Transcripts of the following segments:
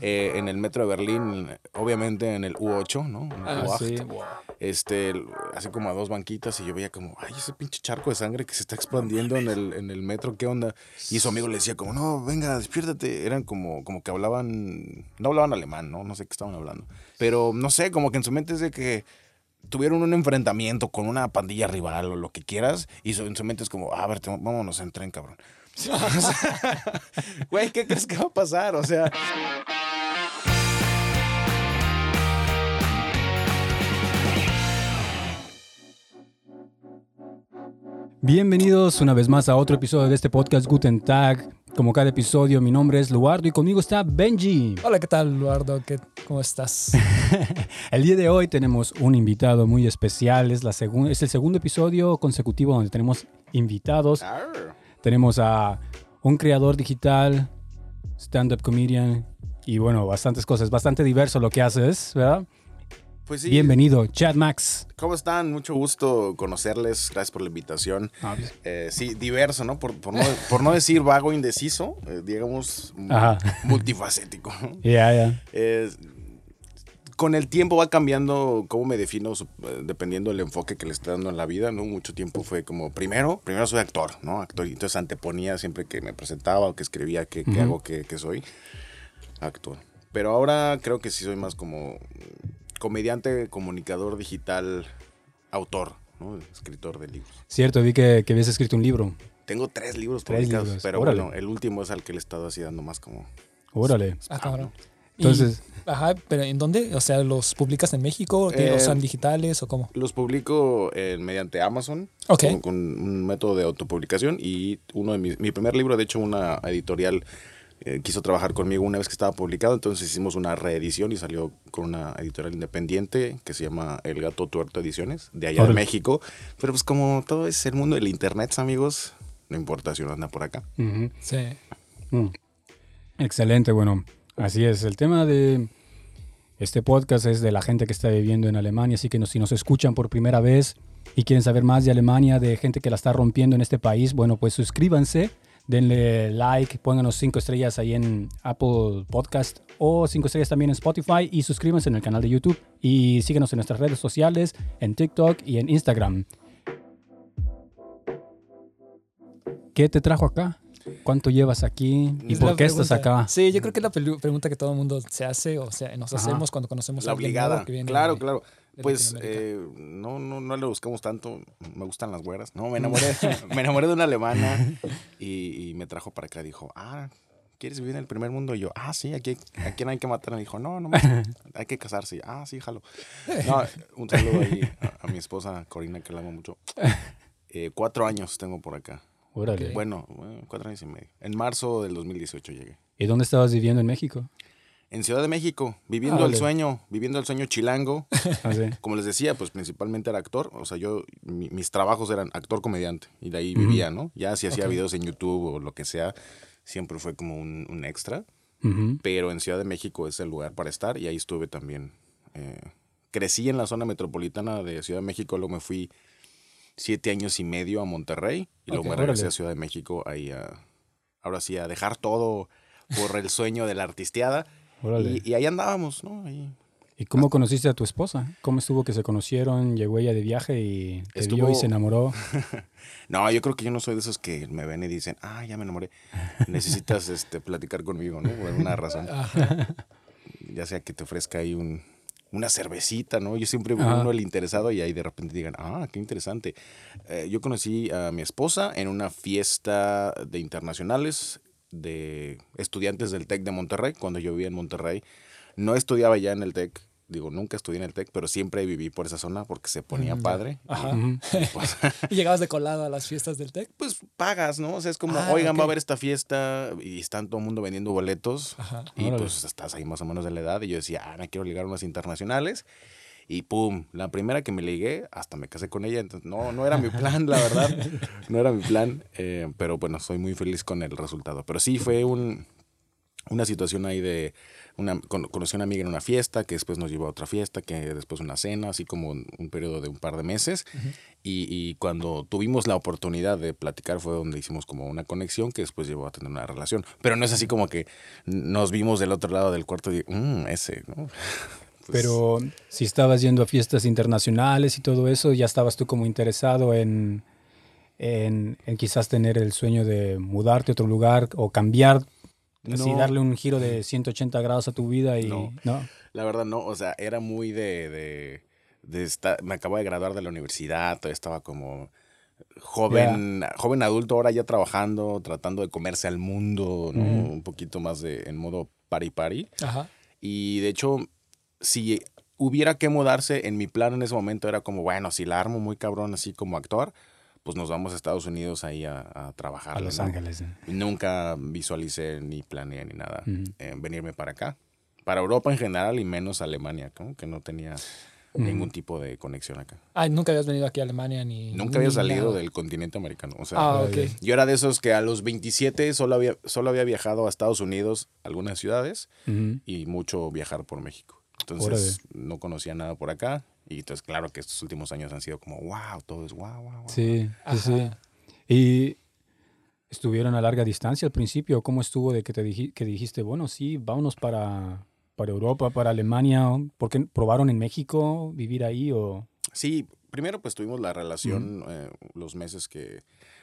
eh, en el metro de Berlín, obviamente en el U8, ¿no? En el Ah, U8, sí. Este, así como a dos banquitas y yo veía como, ay, ese pinche charco de sangre que se está expandiendo en el, en el metro, ¿qué onda? Y su amigo le decía como, no, venga, despiértate. Eran como, como que hablaban, no hablaban alemán, ¿no? No sé qué estaban hablando. Pero no sé, como que en su mente es de que tuvieron un enfrentamiento con una pandilla rival o lo que quieras, y en su mente es como, a ver, te- vámonos en tren, cabrón. Güey, ¿qué crees que va a pasar? O sea, Bienvenidos una vez más a otro episodio de este podcast Guten Tag. Como cada episodio, mi nombre es Luardo y conmigo está Benji. Hola, ¿qué tal, Eduardo? ¿Qué, ¿Cómo estás? El día de hoy tenemos un invitado muy especial. Es, la es el segundo episodio consecutivo donde tenemos invitados. arr. Tenemos a un creador digital, stand-up comedian y bueno, bastantes cosas. Bastante diverso lo que haces, ¿verdad? pues sí. Bienvenido, Chad Max. ¿Cómo están? Mucho gusto conocerles. Gracias por la invitación. Eh, sí, diverso, ¿no? Por, por no, por no decir vago, indeciso, eh, digamos, Ajá. multifacético. Ya, ya. Eh, con el tiempo va cambiando cómo me defino, eh, dependiendo del enfoque que le esté dando en la vida, ¿no? Mucho tiempo fue como, primero, primero soy actor, ¿no? Actor, y entonces anteponía siempre que me presentaba o que escribía qué, qué Ujú. hago, qué, qué soy, actor. Pero ahora creo que sí soy más como comediante, comunicador digital, autor, ¿no? Escritor de libros. Cierto, vi que, que habías escrito un libro. Tengo tres libros Tres publicados, libros, pero órale. bueno, el último es al que le he estado así dando más como... Órale. Ah, spam, cabrón. ¿no? Entonces, Y- ajá, pero ¿en dónde? O sea, ¿los publicas en México? ¿Qué- ¿O son digitales o cómo? Los publico eh, mediante Amazon Ok. con, con un método de autopublicación y uno de mis, mi primer libro, de hecho, una editorial eh, quiso trabajar conmigo una vez que estaba publicado, entonces hicimos una reedición y salió con una editorial independiente que se llama El Gato Tuerto Ediciones, de allá Órale. de México. Pero pues como todo es el mundo del internet, amigos, no importa si uno anda por acá. Sí. Mm. Excelente, bueno, así es. El tema de este podcast es de la gente que está viviendo en Alemania, así que si nos escuchan por primera vez y quieren saber más de Alemania, de gente que la está rompiendo en este país, bueno, pues suscríbanse, denle like, pónganos cinco estrellas ahí en Apple Podcast o cinco estrellas también en Spotify y suscríbanse en el canal de YouTube y síguenos en nuestras redes sociales, en TikTok y en Instagram. ¿Qué te trajo acá? ¿Cuánto llevas aquí? ¿Y Es por qué estás pregunta. acá? Sí, yo creo que es la pregunta que todo el mundo se hace, o sea, nos Ajá. hacemos cuando conocemos a La alguien nuevo obligada. que viene Claro, de- claro. de Pues eh, no, no, no le buscamos tanto. Me gustan las güeras. No, me enamoré, me enamoré de una alemana y, y me trajo para acá. Dijo, ah, ¿quieres vivir en el primer mundo? Y yo, ah, sí, aquí, ¿a quién hay que matar? Me dijo, no, no, hay que casarse. Ah, sí, jalo. No, un saludo ahí a, a mi esposa Corina, que la amo mucho. Eh, cuatro años tengo por acá. Órale. Bueno, cuatro años y medio. En marzo del 2018 llegué. ¿Y dónde estabas viviendo en México? En Ciudad de México, viviendo Ah, el sueño, viviendo el sueño chilango. Así. como les decía, pues principalmente era actor. O sea, yo, mi- mis trabajos eran actor comediante y de ahí vivía, ¿no? Ya si hacía videos en YouTube o lo que sea, siempre fue como un, un extra. Pero en Ciudad de México es el lugar para estar y ahí estuve también. eh, crecí en la zona metropolitana de Ciudad de México, luego me fui siete años y medio a Monterrey y luego me regresé órale. a Ciudad de México ahí a, ahora sí, a dejar todo por el sueño de la artisteada. Órale. Y, y ahí andábamos, ¿no? Ahí ¿Y cómo conociste a tu esposa? ¿Cómo estuvo que se conocieron? Llegó ella de viaje y te vio y Estuvo- se enamoró. No, yo creo que yo no soy de esos que me ven y dicen, ah, ya me enamoré. Necesitas este, platicar conmigo, ¿no? Por alguna razón. Ya sea que te ofrezca ahí un, una cervecita, ¿no? Yo siempre veo Ajá. uno el interesado y ahí de repente digan, ah, qué interesante. Eh, yo conocí a mi esposa en una fiesta de internacionales de estudiantes del TEC de Monterrey, cuando yo vivía en Monterrey. No estudiaba ya en el TEC, digo, nunca estudié en el TEC, pero siempre viví por esa zona porque se ponía Mm, padre. Ajá. Ujú. Pues, ¿Y llegabas de colado a las fiestas del TEC? pues pagas, ¿no? O sea, es como, Ah, oigan, va a haber esta fiesta y están todo el mundo vendiendo boletos. Ajá. Y Órale. pues estás ahí más o menos de la edad. Y yo decía, ah, me quiero ligar a unas internacionales. Y pum, la primera que me ligué, hasta me casé con ella. Entonces, no, no era mi plan, la verdad. No era mi plan. eh, pero bueno, soy muy feliz con el resultado. Pero sí, fue un, una situación ahí de, una, con- conocí a una amiga en una fiesta, que después nos llevó a otra fiesta, que después una cena, así como un, un periodo de un par de meses. y, y cuando tuvimos la oportunidad de platicar fue donde hicimos como una conexión que después llevó a tener una relación. Pero no es así como que nos vimos del otro lado del cuarto y, "Mm, ese, ¿no? Pues, Pero si estabas yendo a fiestas internacionales y todo eso, ya estabas tú como interesado en, en, en quizás tener el sueño de mudarte a otro lugar o cambiar, así No. darle un giro de 180 grados a tu vida y No. no. La verdad no, o sea, era muy de, de, de estar, me acabo de graduar de la universidad, todavía estaba como joven, joven adulto, ahora ya trabajando, tratando de comerse al mundo. Un poquito más de, en modo pari pari. Ajá. Y de hecho, si hubiera que mudarse, en mi plan en ese momento era como, bueno, si la armo muy cabrón así como actor, pues nos vamos a Estados Unidos ahí a, a trabajar. A Los Ángeles. ¿eh? Nunca visualicé ni planeé ni nada eh, venirme para acá. Para Europa en general y menos Alemania, como que no tenía ningún tipo de conexión acá. Ah, nunca habías venido aquí a Alemania ni. Nunca había salido nada. del continente americano. O sea, Ah, ok. yo era de esos que a los 27 solo había, solo había viajado a Estados Unidos, algunas ciudades, y mucho viajar por México. Entonces no conocía nada por acá. Y entonces, claro que estos últimos años han sido como, wow, todo es wow, wow, wow. Sí, sí, sí. Ajá. Y estuvieron a larga distancia al principio. ¿Cómo estuvo de que te diji- que dijiste, bueno, sí, vámonos para, para Europa, para Alemania? ¿Por qué probaron en México vivir ahí o...? Sí, primero pues tuvimos la relación eh, los meses que,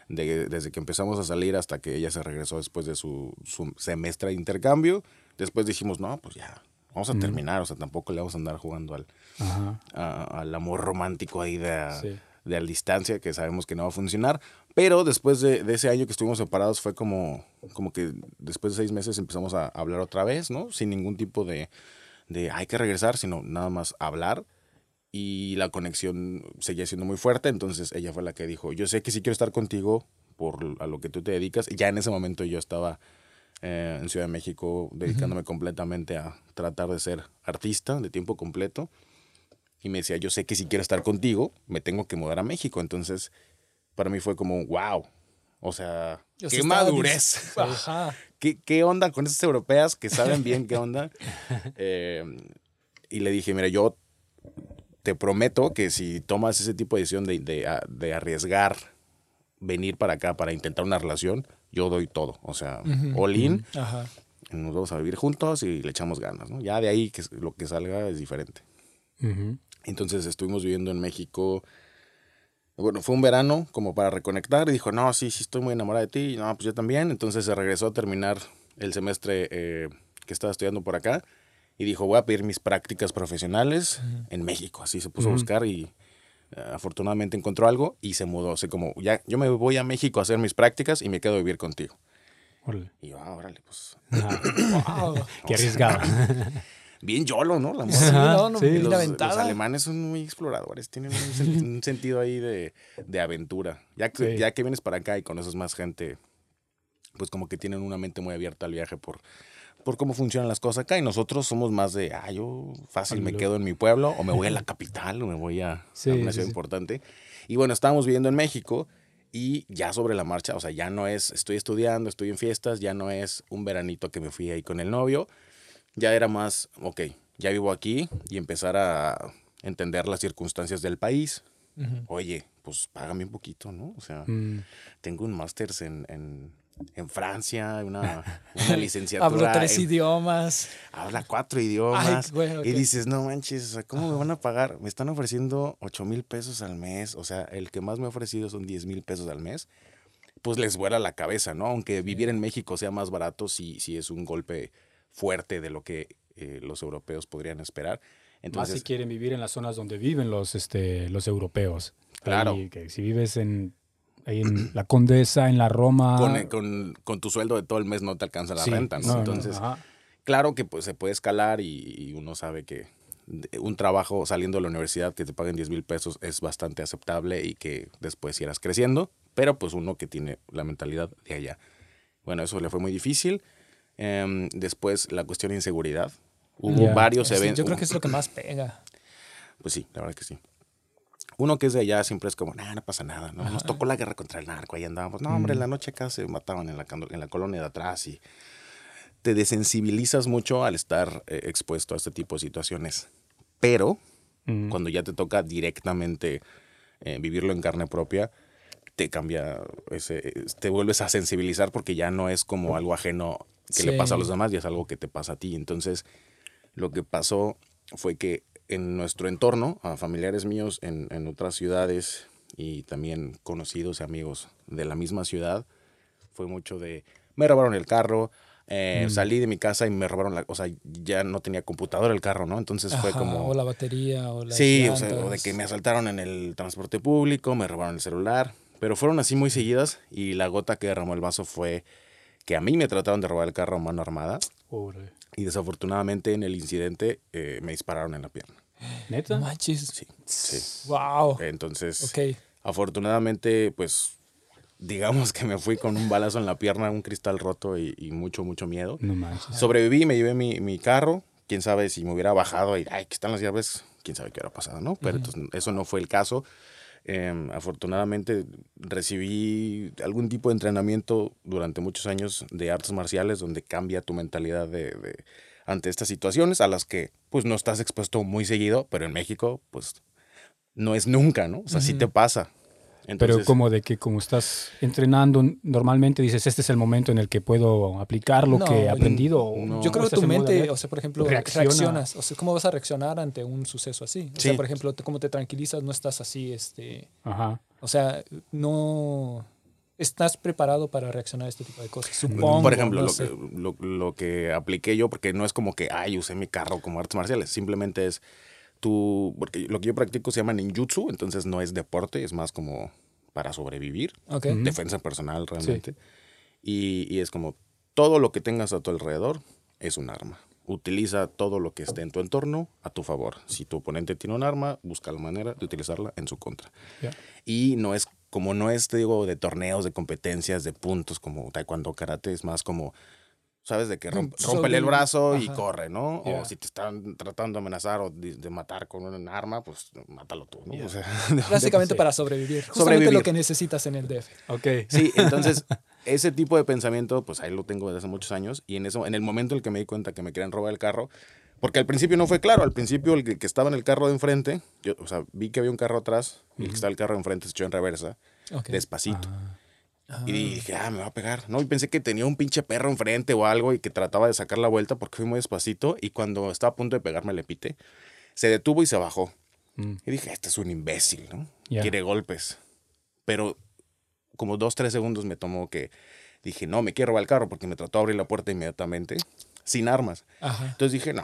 de- desde que empezamos a salir hasta que ella se regresó después de su, su semestre de intercambio. Después dijimos, no, pues ya, vamos a terminar, o sea, tampoco le vamos a andar jugando al, a- al amor romántico ahí de a, sí. de a distancia, que sabemos que no va a funcionar. Pero después de, de ese año que estuvimos separados fue como, como que después de seis meses empezamos a hablar otra vez, ¿no? Sin ningún tipo de, de hay que regresar, sino nada más hablar. Y la conexión seguía siendo muy fuerte, entonces ella fue la que dijo, yo sé que sí quiero estar contigo por a lo que tú te dedicas. Ya en ese momento yo estaba eh, en Ciudad de México dedicándome completamente a tratar de ser artista de tiempo completo y me decía, yo sé que si quiero estar contigo, me tengo que mudar a México. Entonces, para mí fue como, wow. O sea, qué madurez. Ajá. ¿Qué, ¿Qué onda con esas europeas que saben bien qué onda? Eh, y le dije, mira, yo te prometo que si tomas ese tipo de decisión de, de, a- de arriesgar venir para acá para intentar una relación, yo doy todo. O sea, Ujú. all in, Ajá. nos vamos a vivir juntos y le echamos ganas. ¿no? Ya de ahí que lo que salga es diferente. Ujú. Entonces estuvimos viviendo en México. Bueno, fue un verano como para reconectar y dijo, no, sí, sí, estoy muy enamorada de ti. Y, no, pues yo también. Entonces se regresó a terminar el semestre eh, que estaba estudiando por acá y dijo, voy a pedir mis prácticas profesionales en México. Así se puso a Ujú. buscar y eh, afortunadamente encontró algo y se mudó. Así como, ya, yo me voy a México a hacer mis prácticas y me quedo a vivir contigo. Órale. Y yo, ah, órale, pues Ajá. Wow. Qué arriesgado. bien yolo, ¿no? La morra. Sí, no, no, sí. bien Los, los aventada. alemanes son muy exploradores, tienen un, sen- un sentido ahí de, de aventura. Ya que, Sí. ya que vienes para acá y conoces más gente, pues como que tienen una mente muy abierta al viaje por, por cómo funcionan las cosas acá. Y nosotros somos más de, ah, yo fácil me quedo en mi pueblo o me voy a la capital o me voy a, Sí, a una ciudad sí. importante. Y bueno, estábamos viviendo en México y ya sobre la marcha, o sea, ya no es, estoy estudiando, estoy en fiestas, ya no es un veranito que me fui ahí con el novio, ya era más, ok, ya vivo aquí y empezar a entender las circunstancias del país. Oye, pues págame un poquito, ¿no? O sea, Mm. tengo un máster en, en, en Francia, una, una licenciatura. Hablo tres en- idiomas. habla cuatro idiomas. Ay. Y dices, no manches, ¿cómo me van a pagar? Me están ofreciendo 8 mil pesos al mes. O sea, el que más me ha ofrecido son 10 mil pesos al mes. Pues les vuela la cabeza, ¿no? Aunque vivir en México sea más barato, sí, sí es un golpe fuerte de lo que eh, los europeos podrían esperar. Más si quieren vivir en las zonas donde viven los, este, los europeos. Claro. Ahí, que si vives en, ahí en la Condesa, en la Roma... con, eh, con- con tu sueldo de todo el mes no te alcanza la Sí, renta, ¿no? no, no, Entonces, claro que pues se puede escalar y, y uno sabe que un trabajo saliendo de la universidad que te paguen 10 mil pesos es bastante aceptable y que después irás creciendo, pero pues uno que tiene la mentalidad de allá. Bueno, eso le fue muy difícil. Em, después la cuestión de inseguridad. Hubo Ya. varios Sí, eventos. yo creo que es lo que más pega. Pues sí, la verdad que sí. Uno que es de allá siempre es como, nah, no pasa nada, ¿no? Nos tocó la guerra contra el narco, ahí andábamos. No, hombre, en la noche acá se mataban en la, en la colonia de atrás y te desensibilizas mucho al estar eh, expuesto a este tipo de situaciones. Pero Mm. cuando ya te toca directamente eh, vivirlo en carne propia, te cambia, ese, te vuelves a sensibilizar porque ya no es como algo ajeno que le pasa a los demás, ya es algo que te pasa a ti. Entonces, lo que pasó fue que en nuestro entorno, a familiares míos en, en otras ciudades y también conocidos y amigos de la misma ciudad, fue mucho de, me robaron el carro, eh, Mm. salí de mi casa y me robaron la, o sea, ya no tenía computadora el carro, ¿no? Entonces fue como... O la batería, o las Sí, o, sea, o de que me asaltaron en el transporte público, me robaron el celular, pero fueron así muy seguidas y la gota que derramó el vaso fue que a mí me trataron de robar el carro a mano armada Órale. y desafortunadamente en el incidente eh, me dispararon en la pierna. ¿Neta? No manches. Sí, sí. Wow. Entonces, Ok. afortunadamente, pues, digamos que me fui con un balazo en la pierna, un cristal roto y, y mucho, mucho miedo. No manches. Sobreviví, me llevé mi, mi carro. Quién sabe si me hubiera bajado y, ay, aquí están las llaves, quién sabe qué hubiera pasado, ¿no? Pero entonces, eso no fue el caso. Em, afortunadamente recibí algún tipo de entrenamiento durante muchos años de artes marciales donde cambia tu mentalidad de, de- ante estas situaciones a las que pues no estás expuesto muy seguido, pero en México pues no es nunca, ¿no? O sea, sí Ujú. te pasa. Pero como de que como estás entrenando normalmente dices, este es el momento en el que puedo aplicar lo No, que he aprendido. no. Yo creo que estás tu mente, o sea, por ejemplo, reacciona. reaccionas. O sea, ¿cómo vas a reaccionar ante un suceso así? O sea, por ejemplo, cómo te tranquilizas, no estás así, este... Ajá. O sea, no... Estás preparado para reaccionar a este tipo de cosas, supongo. Por ejemplo, no lo, sé. que, lo, lo que apliqué yo, porque no es como que, ay, usé mi carro como artes marciales, simplemente es tú, porque lo que yo practico se llama ninjutsu, entonces no es deporte, es más como para sobrevivir, Ok. Ujú. defensa personal realmente. Y, y es como todo lo que tengas a tu alrededor es un arma. Utiliza todo lo que esté en tu entorno a tu favor. Si tu oponente tiene un arma, busca la manera de utilizarla en su contra. Ya. Y no es, como no es, te digo, de torneos, de competencias, de puntos, como taekwondo, karate, es más como, ¿sabes? De que romp, Mm, rómpele el brazo y ajá. corre, ¿no? O si te están tratando de amenazar o de, de matar con un arma, pues mátalo tú, ¿no? O sea, Básicamente para sobrevivir. Justamente Sobrevivir. lo que necesitas en el DF. Ok. Sí, entonces ese tipo de pensamiento, pues ahí lo tengo desde hace muchos años y en eso, en el momento en el que me di cuenta que me querían robar el carro, porque al principio no fue claro, al principio el que, estaba en el carro de enfrente, yo, o sea, vi que había un carro atrás y el que estaba el carro de enfrente se echó en reversa, despacito. Ah, Ah. Y dije, ah, me va a pegar. No, y pensé que tenía un pinche perro enfrente o algo y que trataba de sacar la vuelta porque fui muy despacito y cuando estaba a punto de pegarme le pité, se detuvo y se bajó. mm, Y dije, este es un imbécil, ¿no? Ya. Quiere golpes. Pero como dos, tres segundos me tomó que dije, no, me quiero robar el carro porque me trató de abrir la puerta inmediatamente, sin armas. Ajá. Entonces dije, no,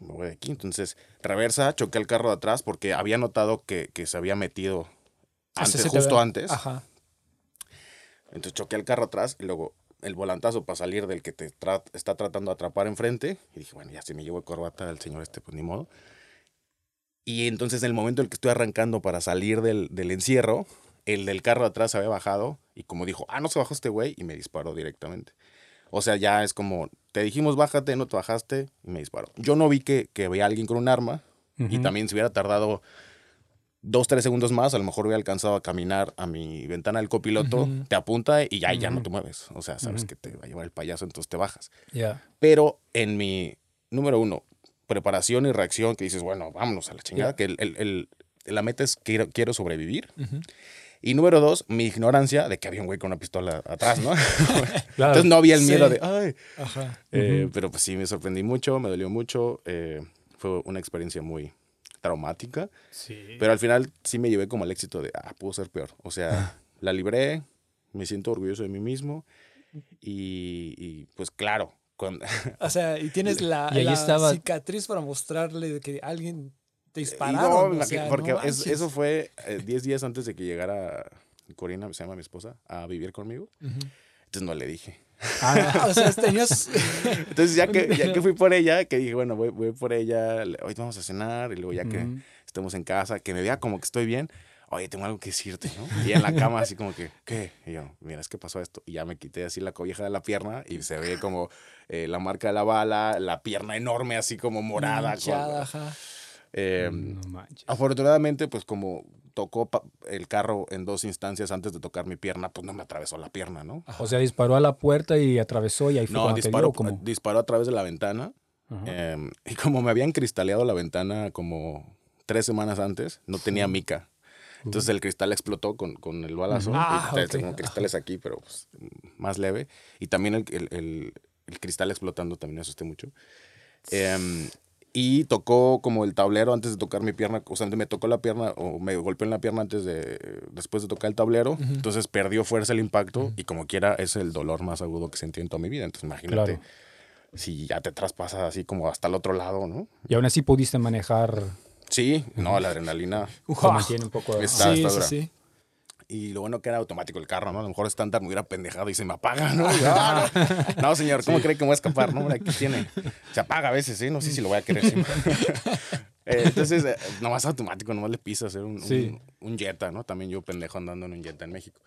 me voy de aquí. Entonces, reversa, choqué el carro de atrás porque había notado que, que se había metido O sea, antes, se te justo ve- antes. Ajá. Entonces choqué el carro atrás y luego el volantazo para salir del que te tra- está tratando de atrapar enfrente. Y dije, bueno, ya se me llevó de corbata el señor este, pues ni modo. Y entonces en el momento en el que estoy arrancando para salir del, del encierro, el del carro de atrás se había bajado y como dijo, ah, no se bajó este güey y me disparó directamente. O sea, ya es como, te dijimos bájate, no te bajaste y me disparó. Yo no vi que, que había alguien con un arma y también si hubiera tardado dos, tres segundos más, a lo mejor hubiera alcanzado a caminar a mi ventana del copiloto, te apunta y ya, ya no te mueves. O sea, sabes que te va a llevar el payaso, entonces te bajas. Ya. Pero en mi, número uno, preparación y reacción, que dices, bueno, vámonos a la chingada, Ya. que el, el- el- la meta es quiero, quiero sobrevivir. Y número dos, mi ignorancia de que había un güey con una pistola atrás, ¿no? Claro. Entonces no había el miedo Sí. de, ay. Ajá. Eh. Pero pues sí, me sorprendí mucho, me dolió mucho. eh, fue una experiencia muy traumática. Sí. Pero al final sí me llevé como al éxito de, ah, pudo ser peor. O sea, la libré, me siento orgulloso de mí mismo y, y, pues claro, cuando, O sea, y tienes la, Y la estaba- cicatriz para mostrarle de que alguien te dispararon. no, o imagi- sea, porque no es- manches. eso fue eh, 10 días antes de que llegara Corina, se llama mi esposa, a vivir conmigo. Entonces no le dije. Ah, o sea, tenías... Entonces ya que, ya que fui por ella, que dije, bueno, voy, voy por ella, hoy vamos a cenar y luego ya que Ujú. estemos en casa, que me vea como que estoy bien, oye, tengo algo que decirte, ¿no? Y en la cama así como que, ¿qué? Y yo, mira, es que pasó esto. Y ya me quité así la cobija de la pierna y se ve como eh, la marca de la bala, la pierna enorme así como morada. con- manchada, ajá. eh, no manches. afortunadamente, pues como tocó el carro en dos instancias antes de tocar mi pierna, pues no me atravesó la pierna, ¿no? O sea, disparó a la puerta y atravesó y ahí fue No, cuando te disparó, dio, como... disparó a través de la ventana. Em, y como me habían cristaleado la ventana como tres semanas antes, no tenía mica. Entonces el cristal explotó con, con el balazo. Ah, y. Tengo cristales aquí, pero pues, más leve. Y también el, el- el- el cristal explotando también me asusté mucho. Em, y tocó como el tablero antes de tocar mi pierna. O sea, me tocó la pierna o me golpeó en la pierna antes de, después de tocar el tablero. Entonces perdió fuerza el impacto y como quiera es el dolor más agudo que sentí en toda mi vida. Entonces imagínate Claro. si ya te traspasas así como hasta el otro lado, ¿no? Y aún así pudiste manejar... Sí, no, la adrenalina. Se mantiene un poco... Está- sí, está sí, dura. sí. Y lo bueno que era automático el carro, ¿no? A lo mejor estándar me hubiera pendejado y se me apaga, ¿no? Yo, "Ah, no. No, señor, ¿cómo cree que me voy a escapar? No, aquí tiene. Se apaga a veces, ¿eh? No sé si lo voy a querer siempre. Eh, entonces, eh, nomás automático, nomás le pisas, era un, Sí. un Jetta, ¿no? También yo pendejo andando en un Jetta en México.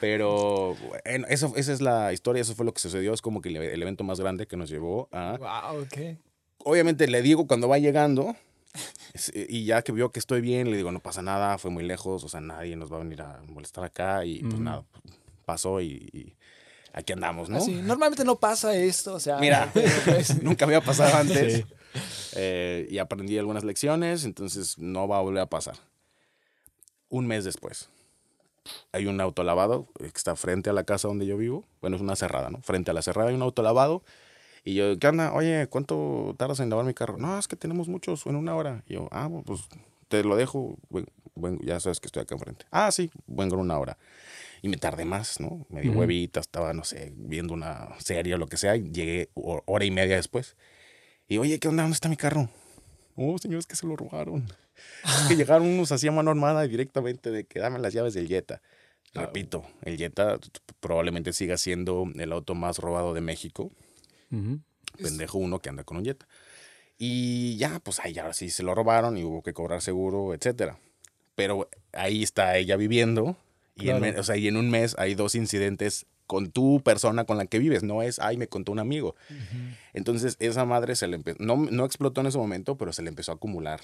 Pero bueno, eso, esa es la historia, eso fue lo que sucedió, es como que el, el evento más grande que nos llevó a Wow, ok. obviamente le digo cuando va llegando y ya que vio que estoy bien, le digo, no pasa nada, fue muy lejos, o sea, nadie nos va a venir a molestar acá y pues nada, pasó y, y aquí andamos, ¿no? Así, normalmente no pasa esto, o sea. Mira, pues, nunca había pasado antes Sí. eh, y aprendí algunas lecciones, entonces no va a volver a pasar. Un mes después, hay un autolavado que está frente a la casa donde yo vivo, bueno, es una cerrada, ¿no? Frente a la cerrada hay un autolavado y yo, ¿qué onda? Oye, ¿cuánto tardas en lavar mi carro? No, es que tenemos muchos en una hora. Y yo, ah, pues te lo dejo, vengo, ya sabes que estoy acá enfrente. Ah, sí, vengo en una hora. Y me tardé más, ¿no? Me di Ujú. huevita, estaba, no sé, viendo una serie o lo que sea, y llegué ho- hora y media después. Y oye, ¿qué onda? ¿Dónde está mi carro? Oh, señor, es que se lo robaron. Es que llegaron unos así a mano armada y directamente de que dame las llaves del Jetta. Repito, el Jetta probablemente siga siendo el auto más robado de México. Ujú. Pendejo uno que anda con un Jetta. Y ya, pues ahí ahora sí se lo robaron y hubo que cobrar seguro, etcétera. Pero ahí está ella viviendo. Y, en, Claro. me- o sea, y en un mes hay dos incidentes con tu persona con la que vives. No es, ay, me contó un amigo. Entonces, esa madre se le no, no explotó en ese momento, pero se le empezó a acumular.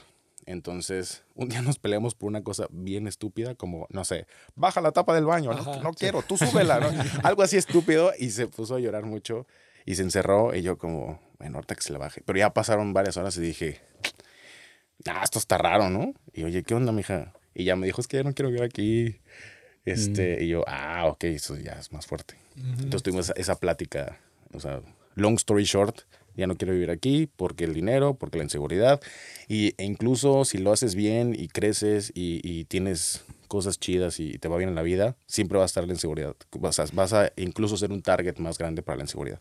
Entonces, un día nos peleamos por una cosa bien estúpida, como, no sé, baja la tapa del baño, no, Ajá, no sí. quiero, tú súbela, ¿no? Algo así estúpido, y se puso a llorar mucho, y se encerró, y yo como, bueno, ahorita que se la baje. Pero ya pasaron varias horas y dije, ah, esto está raro, ¿no? Y oye, ¿qué onda, mija? Y ya me dijo, es que ya no quiero vivir aquí. Este, y yo, ah, ok, eso ya es más fuerte. Entonces tuvimos esa, esa plática, o sea, long story short, ya no quiero vivir aquí porque el dinero, porque la inseguridad, y, e incluso si lo haces bien y creces y, y tienes cosas chidas y te va bien en la vida, siempre va a estar la inseguridad. Vas a, vas a incluso ser un target más grande para la inseguridad.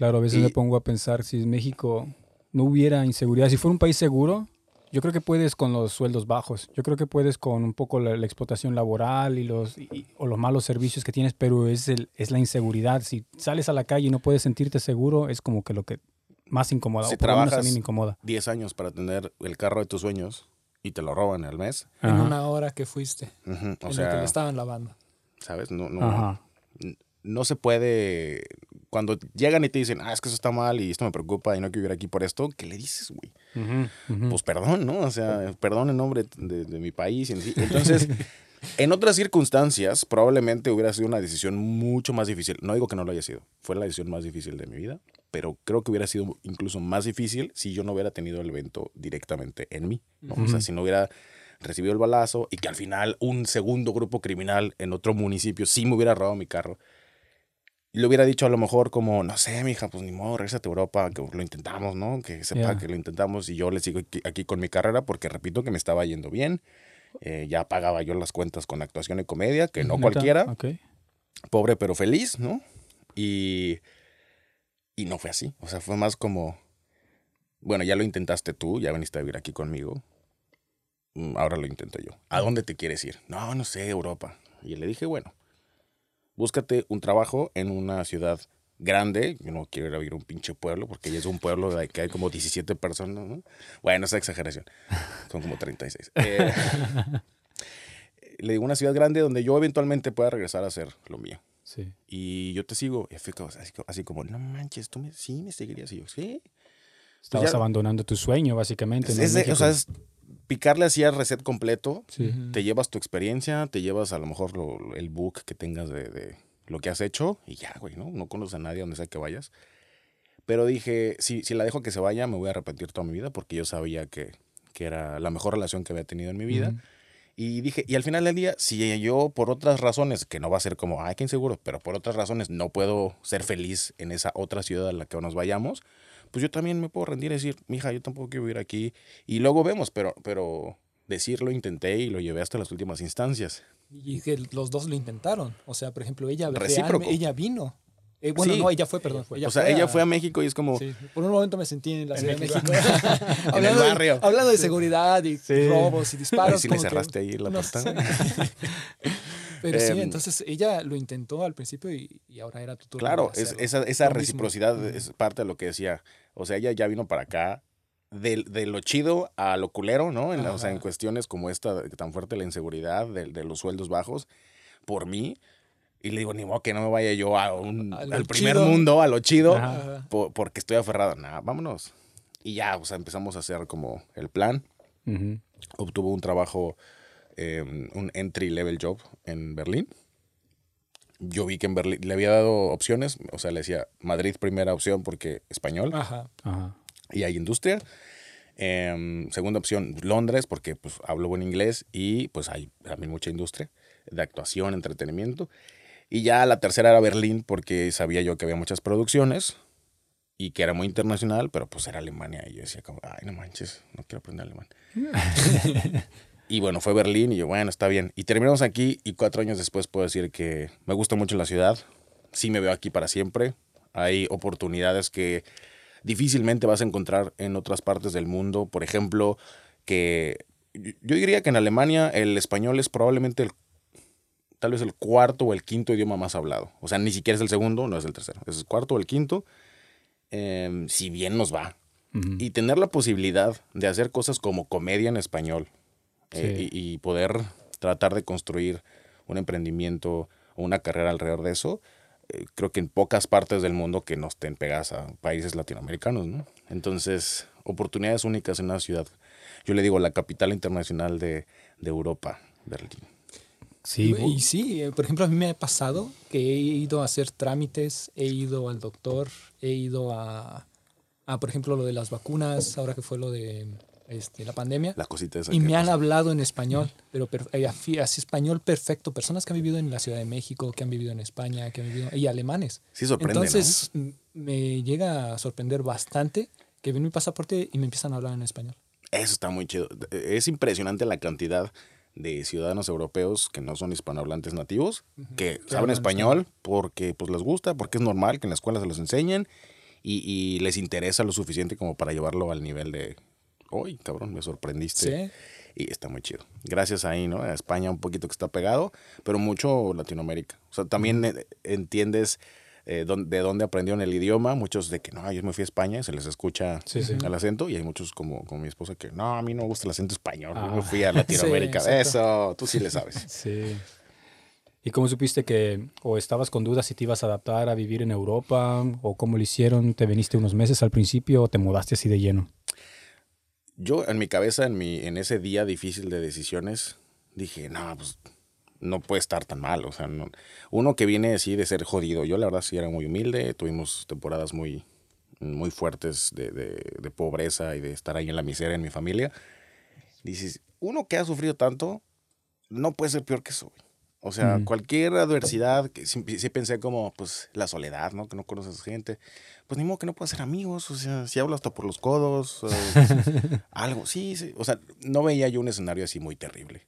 Claro, a veces Y- me pongo a pensar si en México no hubiera inseguridad, si fuera un país seguro, yo creo que puedes con los sueldos bajos, yo creo que puedes con un poco la, la explotación laboral y los, y- o los malos servicios que tienes, pero es, el, es la inseguridad. Si sales a la calle y no puedes sentirte seguro, es como que lo que más incomoda, Si o por lo menos a mí trabajas- me incomoda. 10 años para tener el carro de tus sueños y te lo roban al mes. En una hora que fuiste. Ujú, en O lo que sea, lo estaban lavando. ¿sabes? No, no, Ajá. no se puede. Cuando llegan y te dicen, ah, es que eso está mal y esto me preocupa y no quiero vivir aquí por esto, ¿qué le dices, güey? Ujú, ujú. Pues perdón, ¿no? O sea, perdón en nombre de, de mi país. en sí. Entonces, en otras circunstancias, probablemente hubiera sido una decisión mucho más difícil. No digo que no lo haya sido. Fue la decisión más difícil de mi vida, pero creo que hubiera sido incluso más difícil si yo no hubiera tenido el evento directamente en mí. ¿no? O sea, si no hubiera recibido el balazo y que al final un segundo grupo criminal en otro municipio sí me hubiera robado mi carro. Y le hubiera dicho a lo mejor como, no sé, mija, pues ni modo, regresa a Europa, que lo intentamos, ¿no? Que sepa que lo intentamos y yo le sigo aquí, aquí con mi carrera porque repito que me estaba yendo bien. Eh, ya pagaba yo las cuentas con actuación y comedia, que no ¿Neta? cualquiera, pobre pero feliz, ¿no? Y, y no fue así. O sea, fue más como, bueno, ya lo intentaste tú, ya viniste a vivir aquí conmigo. Mm, Ahora lo intento yo. ¿A dónde te quieres ir? No, no sé, Europa. Y le dije, bueno, búscate un trabajo en una ciudad grande. Yo no quiero ir a vivir a un pinche pueblo porque ya es un pueblo de que hay como 17 personas, ¿no? Bueno, esa exageración. Son como 36. Eh, le digo una ciudad grande donde yo eventualmente pueda regresar a hacer lo mío. Sí. Y yo te sigo. Y como- así, co- así como, no manches, tú me, sí me seguirías. Y yo, sí. Estabas ya- abandonando tu sueño, básicamente. Es, o sea, es picarle así al reset completo, Sí. te llevas tu experiencia, te llevas a lo mejor lo- el book que tengas de, de lo que has hecho y ya, güey, ¿no? No conoces a nadie donde sea que vayas. Pero dije, si, si la dejo que se vaya, me voy a arrepentir toda mi vida porque yo sabía que, que era la mejor relación que había tenido en mi vida. Ujú. Y dije, y al final del día, si yo por otras razones, que no va a ser como, ay, qué inseguro, pero por otras razones no puedo ser feliz en esa otra ciudad a la que nos vayamos, pues yo también me puedo rendir y decir, mija, yo tampoco quiero vivir aquí. Y luego vemos, pero, pero decirlo intenté y lo llevé hasta las últimas instancias. Y que los dos lo intentaron. O sea, por ejemplo, ella, Recíproco. ella vino. Eh, bueno, Sí. no, ella fue, perdón. o sea, ella fue a México y es como, Sí, por un momento me sentí en la En Ciudad de México. México. el hablando, barrio. De, hablando de seguridad y Sí. robos y disparos. si le que- cerraste ahí la no puerta. Pero sí, Em, entonces ella lo intentó al principio y, y ahora era tu turno. Claro, es, esa, esa Lo mismo. reciprocidad es parte de lo que decía. O sea, ella ya vino para acá de, de lo chido a lo culero, ¿no? En, la- o sea, en cuestiones como esta, tan fuerte la inseguridad, de, de los sueldos bajos, por mí. Y le digo, ni modo que no me vaya yo a un- A al primer chido. mundo, a lo chido, porque estoy aferrado. Nada, vámonos. Y ya, o sea, empezamos a hacer como el plan. Ujú. Obtuvo un trabajo, eh, un entry level job en Berlín. Yo vi que en Berlín le había dado opciones, o sea, le decía Madrid primera opción porque español Ajá. Ajá. y hay industria. Em, segunda opción, Londres, porque pues hablo buen inglés y pues hay también mucha industria de actuación, entretenimiento. Y ya la tercera era Berlín, porque sabía yo que había muchas producciones y que era muy internacional, pero pues era Alemania. Y yo decía como, ay, no manches, no quiero aprender alemán. y bueno, fue Berlín y yo, bueno, está bien. Y terminamos aquí y cuatro años después puedo decir que me gusta mucho la ciudad. Sí me veo aquí para siempre. Hay oportunidades que difícilmente vas a encontrar en otras partes del mundo. Por ejemplo, que yo diría que en Alemania el español es probablemente el, tal vez el cuarto o el quinto idioma más hablado. O sea, ni siquiera es el segundo, no es el tercero. Es el cuarto o el quinto. em, si bien nos va. Y tener la posibilidad de hacer cosas como comedia en español eh, y, y poder tratar de construir un emprendimiento o una carrera alrededor de eso, eh, creo que en pocas partes del mundo que no estén pegadas a países latinoamericanos, ¿no? Entonces, oportunidades únicas en una ciudad. Yo le digo la capital internacional de, de Europa, Berlín. Sí, y, y sí, eh, por ejemplo, a mí me ha pasado que he ido a hacer trámites, he ido al doctor, he ido a, a, por ejemplo, lo de las vacunas, ahora que fue lo de este, la pandemia. La cosita esa. Y me han hablado en español, pero per- eh, así español perfecto. Personas que han vivido en la Ciudad de México, que han vivido en España, que han vivido y alemanes. Sí sorprende, Entonces me llega a sorprender bastante que ven mi pasaporte y me empiezan a hablar en español. Eso está muy chido. Es impresionante la cantidad de ciudadanos europeos que no son hispanohablantes nativos, que Que saben español porque pues les gusta, porque es normal que en la escuela se los enseñen y, y les interesa lo suficiente como para llevarlo al nivel de, uy, cabrón, me sorprendiste. Sí. Y está muy chido. Gracias ahí, ¿no? A España un poquito que está pegado, pero mucho Latinoamérica. O sea, también eh, entiendes eh, de dónde aprendieron el idioma. Muchos de que, no, yo me fui a España y se les escucha Sí, sí. el acento. Y hay muchos como, como mi esposa que, no, a mí no me gusta el acento español. Yo Ah. me fui a Latinoamérica. Sí. Eso, tú sí le sabes. Sí. ¿Y cómo supiste que o estabas con dudas si te ibas a adaptar a vivir en Europa o cómo lo hicieron? ¿Te viniste unos meses al principio o te mudaste así de lleno? Yo en mi cabeza, en, mi, en ese día difícil de decisiones, dije, no, pues no puede estar tan mal. O sea, no- uno que viene así de ser jodido. Yo la verdad sí era muy humilde. Tuvimos temporadas muy, muy fuertes de, de- de pobreza y de estar ahí en la miseria en mi familia. Dices, uno que ha sufrido tanto, no puede ser peor que eso. O sea, Ujú. cualquier adversidad, que sí, sí pensé como, pues, la soledad, ¿no? Que no conoces gente. Pues ni modo que no puedas ser amigos. O sea, si hablo hasta por los codos. o algo, sí, sí. O sea, no veía yo un escenario así muy terrible.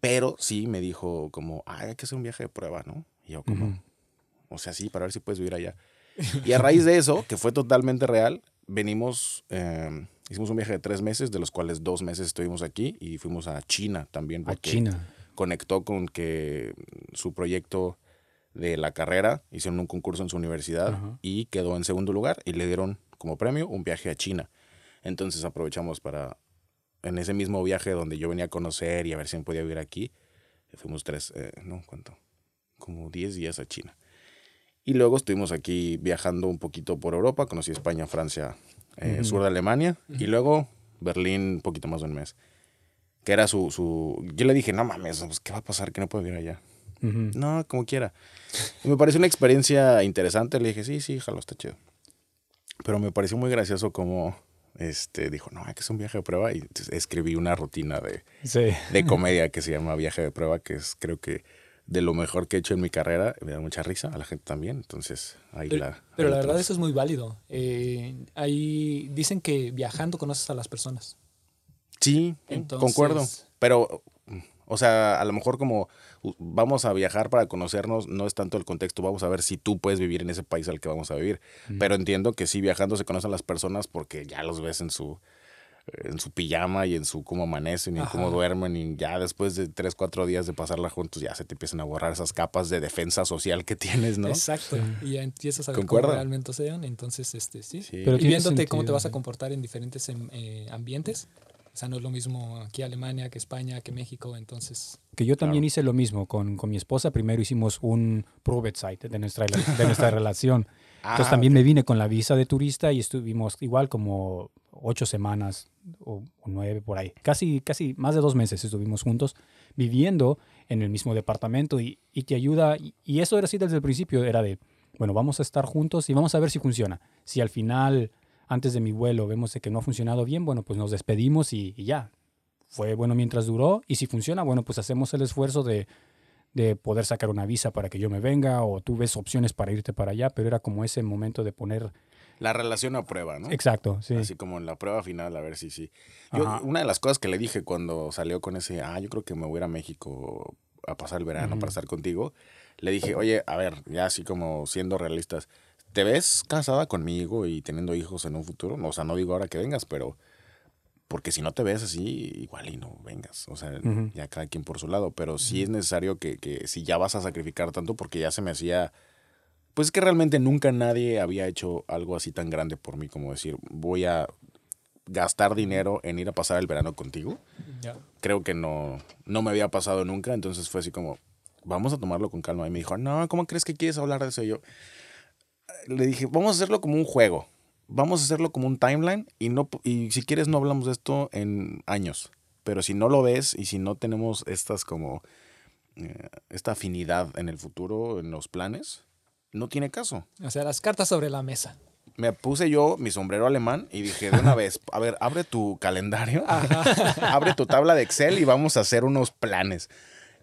Pero sí me dijo como, "Ay, hay que hacer un viaje de prueba, ¿no? Y yo como, o sea, sí, para ver si puedes vivir allá. Y a raíz de eso, que fue totalmente real, venimos, eh, hicimos un viaje de tres meses, de los cuales dos meses estuvimos aquí y fuimos a China también. A China. Conectó con que su proyecto de la carrera, hicieron un concurso en su universidad Ajá. y quedó en segundo lugar y le dieron como premio un viaje a China. Entonces aprovechamos para, en ese mismo viaje donde yo venía a conocer y a ver si me podía vivir aquí, fuimos tres, eh, no, ¿cuánto? Como 10 días a China. Y luego estuvimos aquí viajando un poquito por Europa, conocí España, Francia, eh, sur de Alemania y luego Berlín un poquito más de un mes. Que era su, su... Yo le dije, no mames, pues, ¿qué va a pasar? Que no puedo ir allá. No, como quiera. Y me pareció una experiencia interesante. Le dije, sí, sí, jalo, está chido. Pero me pareció muy gracioso como este, dijo, no, que es un viaje de prueba. Y escribí una rutina de, Sí. de comedia que se llama Viaje de Prueba, que es creo que de lo mejor que he hecho en mi carrera. Me da mucha risa, a la gente también. Entonces, ahí Pero, la... pero ahí la verdad eso es muy válido. Eh, ahí dicen que viajando conoces a las personas. Sí, Entonces- concuerdo. Pero, o sea, a lo mejor como vamos a viajar para conocernos, no es tanto el contexto, vamos a ver si tú puedes vivir en ese país al que vamos a vivir. Pero entiendo que sí, viajando se conocen las personas porque ya los ves en su en su pijama y en su cómo amanecen y en cómo duermen y ya después de tres, cuatro días de pasarla juntos ya se te empiezan a borrar esas capas de defensa social que tienes, ¿no? Exacto. Y ya empiezas a ver cómo realmente sean. Entonces, este, sí. Sí. Pero y viéndote cómo te vas a sí. comportar en diferentes em, eh, ambientes. O sea, no es lo mismo aquí Alemania que España que México. Entonces, Que yo también Claro. hice lo mismo con, con mi esposa. Primero hicimos un Probezeit de nuestra, de nuestra relación. Entonces Ah, también me vine con la visa de turista y estuvimos igual como ocho semanas o, o nueve por ahí. Casi, casi más de dos meses estuvimos juntos viviendo en el mismo departamento y, y te ayuda. Y, y eso era así desde el principio. Era de, bueno, vamos a estar juntos y vamos a ver si funciona. Si al final, antes de mi vuelo, vemos que no ha funcionado bien, bueno, pues nos despedimos y, y ya. Fue bueno mientras duró y si funciona, bueno, pues hacemos el esfuerzo de, de poder sacar una visa para que yo me venga o tú ves opciones para irte para allá, pero era como ese momento de poner... La relación a prueba, ¿no? Exacto, sí. Así como en la prueba final, a ver si sí. Yo, Ajá. una de las cosas que le dije cuando salió con ese, ah, yo creo que me voy a ir a México a pasar el verano Ujú. para estar contigo, le dije, oye, a ver, ya así como siendo realistas, ¿te ves casada conmigo y teniendo hijos en un futuro? O sea, no digo ahora que vengas, pero porque si no te ves así, igual y no vengas. O sea, ya cada quien por su lado, pero sí es necesario que, que si ya vas a sacrificar tanto, porque ya se me hacía... Pues es que realmente nunca nadie había hecho algo así tan grande por mí como decir, voy a gastar dinero en ir a pasar el verano contigo. Creo que no, no me había pasado nunca, entonces fue así como, vamos a tomarlo con calma. Y me dijo, no, ¿cómo crees que quieres hablar de eso? Y yo le dije, vamos a hacerlo como un juego, vamos a hacerlo como un timeline y, no, y si quieres no hablamos de esto en años. Pero si no lo ves y si no tenemos estas como, eh, esta afinidad en el futuro, en los planes, no tiene caso O sea, las cartas sobre la mesa. me puse yo mi sombrero alemán y dije de una vez, a ver, abre tu calendario, abre tu tabla de Excel y vamos a hacer unos planes.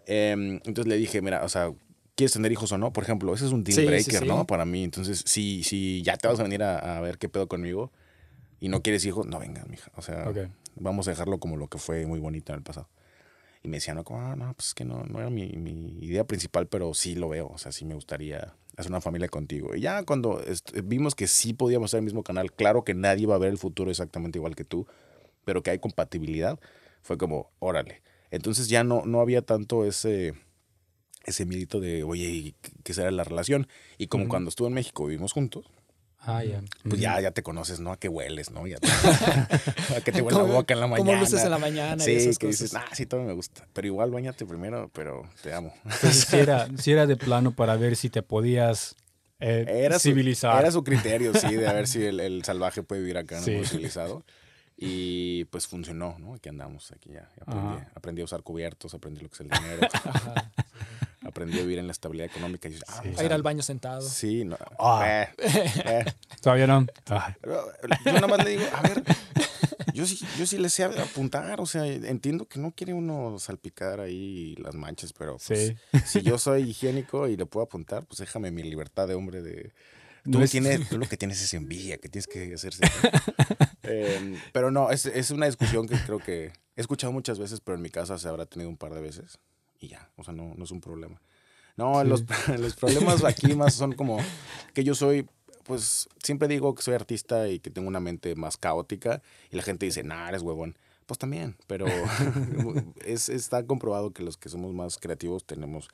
Em, entonces le dije, mira, o sea, ¿quieres tener hijos o no? Por ejemplo, ese es un deal Sí, breaker, sí. ¿no? Para mí. Entonces, si, si ya te vas a venir a, a ver qué pedo conmigo y no quieres hijos, no vengas, mija. O sea, vamos a dejarlo como lo que fue muy bonito en el pasado. Y me decía, no, como, ah, no, pues es que no, no era mi, mi idea principal, pero sí lo veo. O sea, sí me gustaría hacer una familia contigo. Y ya cuando vimos que sí podíamos ser el mismo canal, claro que nadie va a ver el futuro exactamente igual que tú, pero que hay compatibilidad, fue como, órale. Entonces ya no, no había tanto ese, ese miedito de, oye, ¿y ¿qué- ¿qué será la relación? Y como cuando estuve en México vivimos juntos, Ah, ya. pues ya, ya te conoces, ¿no? A qué hueles, ¿no? Ya te- a que te huele la boca en la mañana. Cómo luces en la mañana y Sí, esas que cosas. dices, ah, sí, todo me gusta. Pero igual bañate primero, pero te amo. Entonces, sí era, sí era de plano para ver si te podías eh, Era su, civilizar. era su criterio, sí, de a ver si el, el salvaje puede vivir acá Sí. un civilizado. Y pues funcionó, ¿no? Aquí andamos, aquí ya. Aprendí, aprendí a usar cubiertos, aprendí lo que es el dinero, Ajá. Aprendí a vivir en la estabilidad económica. Y dices, ah, Sí. o A sea, ir al baño sentado. Sí, no. Ah. eh, eh. Todavía no. Ah, Yo nada más le digo, a ver, yo sí, yo sí le sé apuntar, o sea, entiendo que no quiere uno salpicar ahí las manchas, pero pues, Sí. si yo soy higiénico y le puedo apuntar, pues déjame mi libertad de hombre de... Tú, No es- tienes, tú lo que tienes es envidia, que tienes que hacerse... Em, pero no, es, es una discusión que creo que he escuchado muchas veces, pero en mi casa se habrá tenido un par de veces y ya, o sea, no, no es un problema. No, Sí. los, los problemas aquí más son como que yo soy, pues siempre digo que soy artista y que tengo una mente más caótica y la gente dice, nah, eres huevón. Pues también, pero es, está comprobado que los que somos más creativos tenemos,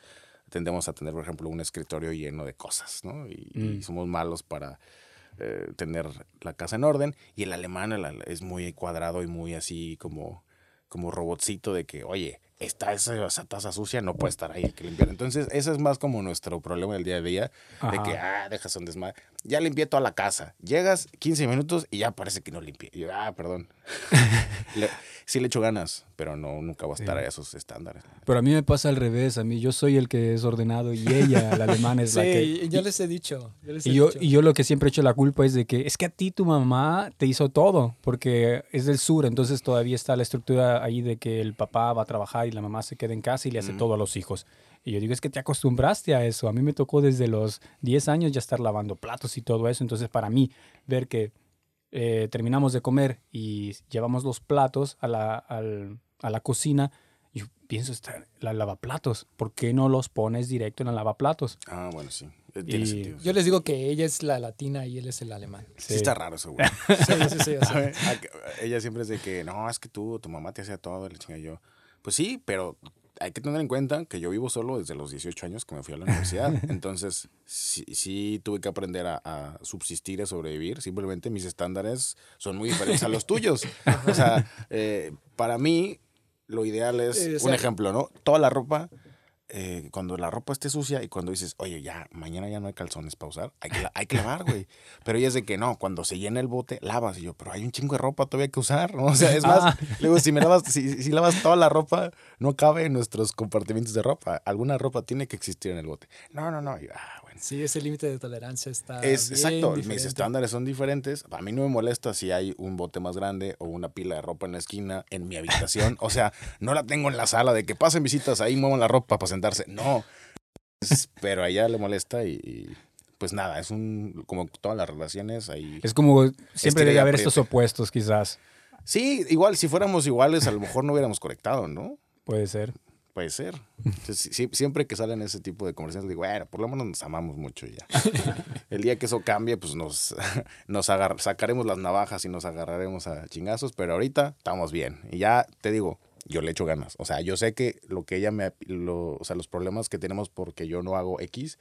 tendemos a tener, por ejemplo, un escritorio lleno de cosas, ¿no? Y, y Mm. somos malos para eh, tener la casa en orden. Y el alemán el es muy cuadrado y muy así como, como robotcito de que, oye, está esa, esa taza sucia, no puede estar ahí, hay que limpiar. Entonces, ese es más como nuestro problema del día a día, de Ajá. que, ah, dejas un desmadre. Ya limpié toda la casa. Llegas 15 minutos y ya parece que no limpié. Y yo, ah, perdón. Le- sí le echo ganas, pero no, nunca voy a estar Sí. a esos estándares. Pero a mí me pasa al revés, a mí yo soy el que es ordenado y ella, la alemana, es la que... Sí, yo les he dicho. yo les he Y yo, dicho. y yo lo que siempre he hecho la culpa es de que es que a ti tu mamá te hizo todo, porque es del sur, entonces todavía está la estructura ahí de que el papá va a trabajar y la mamá se queda en casa y le hace Mm. todo a los hijos. Y yo digo, es que te acostumbraste a eso. A mí me tocó desde los 10 años ya estar lavando platos y todo eso. Entonces, para mí, ver que eh, terminamos de comer y llevamos los platos a la, al- a la cocina, yo pienso, está la lavaplatos. ¿Por qué no los pones directo en la lavaplatos? Ah, bueno, sí. Eh, Tiene Y- sentido. Yo les digo que ella es la latina y él es el alemán. Sí, está raro eso, güey. Sí, sí, sí. Ella siempre es de que, no, es que tú, tu mamá te hacía todo, y la chinga yo. Pues sí, pero hay que tener en cuenta que yo vivo solo desde los 18 años que me fui a la universidad. Entonces, sí, sí tuve que aprender a, a subsistir, a sobrevivir. Simplemente mis estándares son muy diferentes a los tuyos. O sea, eh, para mí, lo ideal es, Eh, o un ejemplo, ¿no? Toda la ropa, eh, cuando la ropa esté sucia y cuando dices, oye, ya, mañana ya no hay calzones para usar, hay que, hay que lavar, güey. Pero ella es de que no, cuando se llena el bote, lavas. Y yo, pero hay un chingo de ropa todavía que usar, ¿no? O sea, es más, Ah. luego si me lavas, si, si lavas toda la ropa, no cabe en nuestros compartimentos de ropa. Alguna ropa tiene que existir en el bote. No, no, no. Y yo, ah. Sí, ese límite de tolerancia está. Es bien exacto, mis estándares son diferentes. A mí no me molesta si hay un bote más grande o una pila de ropa en la esquina en mi habitación. O sea, no la tengo en la sala de que pasen visitas ahí, muevan la ropa para sentarse. No. Pero a ella le molesta y, y, pues nada, es un como todas las relaciones ahí. Es como siempre debe haber estos opuestos, quizás. Sí, igual si fuéramos iguales a lo mejor no hubiéramos conectado, ¿no? Puede ser. Puede ser. Entonces, siempre que salen ese tipo de conversaciones, digo, bueno, por lo menos nos amamos mucho y ya. El día que eso cambie, pues nos, nos sacaremos las navajas y nos agarraremos a chingazos, pero ahorita estamos bien. Y ya te digo, yo le echo ganas. O sea, yo sé que lo que ella me. Lo, o sea, los problemas que tenemos porque yo no hago X,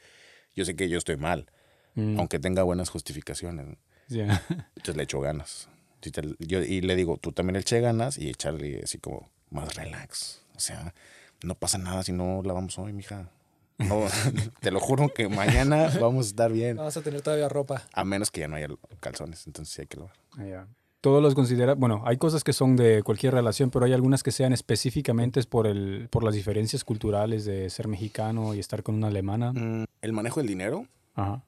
yo sé que yo estoy mal, Mm, aunque tenga buenas justificaciones. ya. Entonces le echo ganas. Te- yo- y le digo, tú también le eché ganas y echarle así como más relax. O sea, no pasa nada si no lavamos hoy, mija. No, te lo juro que mañana vamos a estar bien. Vamos a tener todavía ropa. A menos que ya no haya calzones, entonces sí hay que lavar. Ah. Todos los considera, bueno, hay cosas que son de cualquier relación, pero hay algunas que sean específicamente por el, por las diferencias culturales de ser mexicano y estar con una alemana. Mm, El manejo del dinero, Ajá.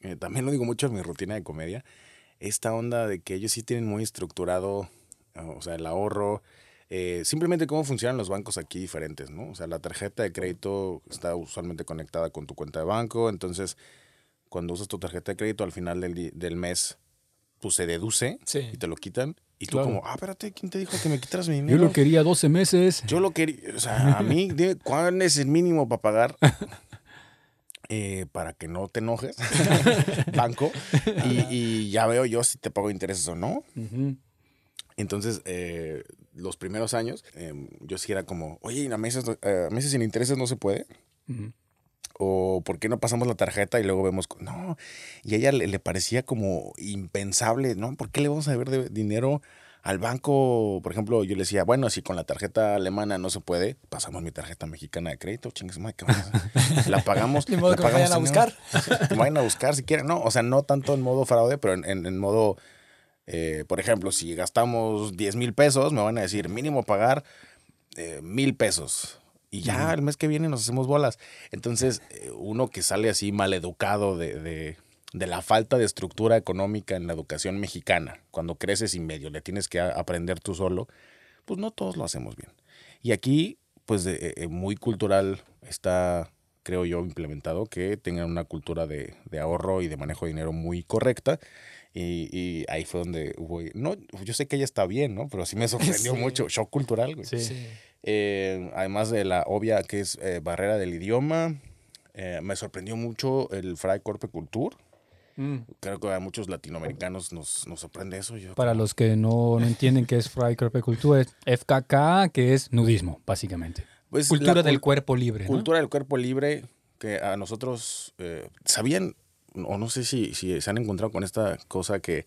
eh, también lo digo mucho en mi rutina de comedia. Esta onda de que ellos sí tienen muy estructurado, o sea, el ahorro, eh, simplemente cómo funcionan los bancos aquí diferentes, ¿no? O sea, la tarjeta de crédito está usualmente conectada con tu cuenta de banco, entonces cuando usas tu tarjeta de crédito al final del, del mes, pues se deduce Sí. y te lo quitan. Y tú Claro. como, ah, espérate, ¿quién te dijo que me quitaras mi Yo dinero? lo quería 12 meses. Yo lo quería, o sea, a mí, dime, ¿cuál es el mínimo para pagar? Eh, para que no te enojes, banco, y, y ya veo yo si te pago intereses o no. Entonces, eh, los primeros años, eh, yo sí era como, oye, ¿y a meses, eh, a meses sin intereses no se puede? ¿O por qué no pasamos la tarjeta y luego vemos? No, y a ella le, le parecía como impensable, ¿no? ¿Por qué le vamos a deber de dinero al banco? Por ejemplo, yo le decía, bueno, si con la tarjeta alemana no se puede, pasamos mi tarjeta mexicana de crédito, chingues, madre, ¿qué vamos a hacer? La pagamos. La que me vayan a pagamos, buscar. Vayan a buscar si quieren, no, o sea, no tanto en modo fraude, pero en, en- en modo, eh, por ejemplo, si gastamos 10 mil pesos, me van a decir mínimo pagar eh, mil pesos. Y ya el mes que viene nos hacemos bolas. Entonces, eh, uno que sale así maleducado de, de, de la falta de estructura económica en la educación mexicana, cuando creces y medio le tienes que aprender tú solo, pues no todos lo hacemos bien. Y aquí, pues muy cultural está, creo yo, implementado que tengan una cultura de, de ahorro y de manejo de dinero muy correcta. Y, y ahí fue donde hubo... No, yo sé que ella está bien, ¿no? Pero sí me sorprendió Sí. mucho. Shock cultural, güey. Sí. Sí. Eh, además de la obvia que es eh, barrera del idioma, eh, me sorprendió mucho el Fray Corpe Culture. Mm. Creo que a muchos latinoamericanos nos, nos sorprende eso. Yo Para como- los que no, no entienden qué es Freikorpekultur, es FKK, que es nudismo, básicamente. Pues, Cultura del cuerpo libre. ¿no? Cultura del cuerpo libre que a nosotros eh, sabían, o no sé si, si se han encontrado con esta cosa que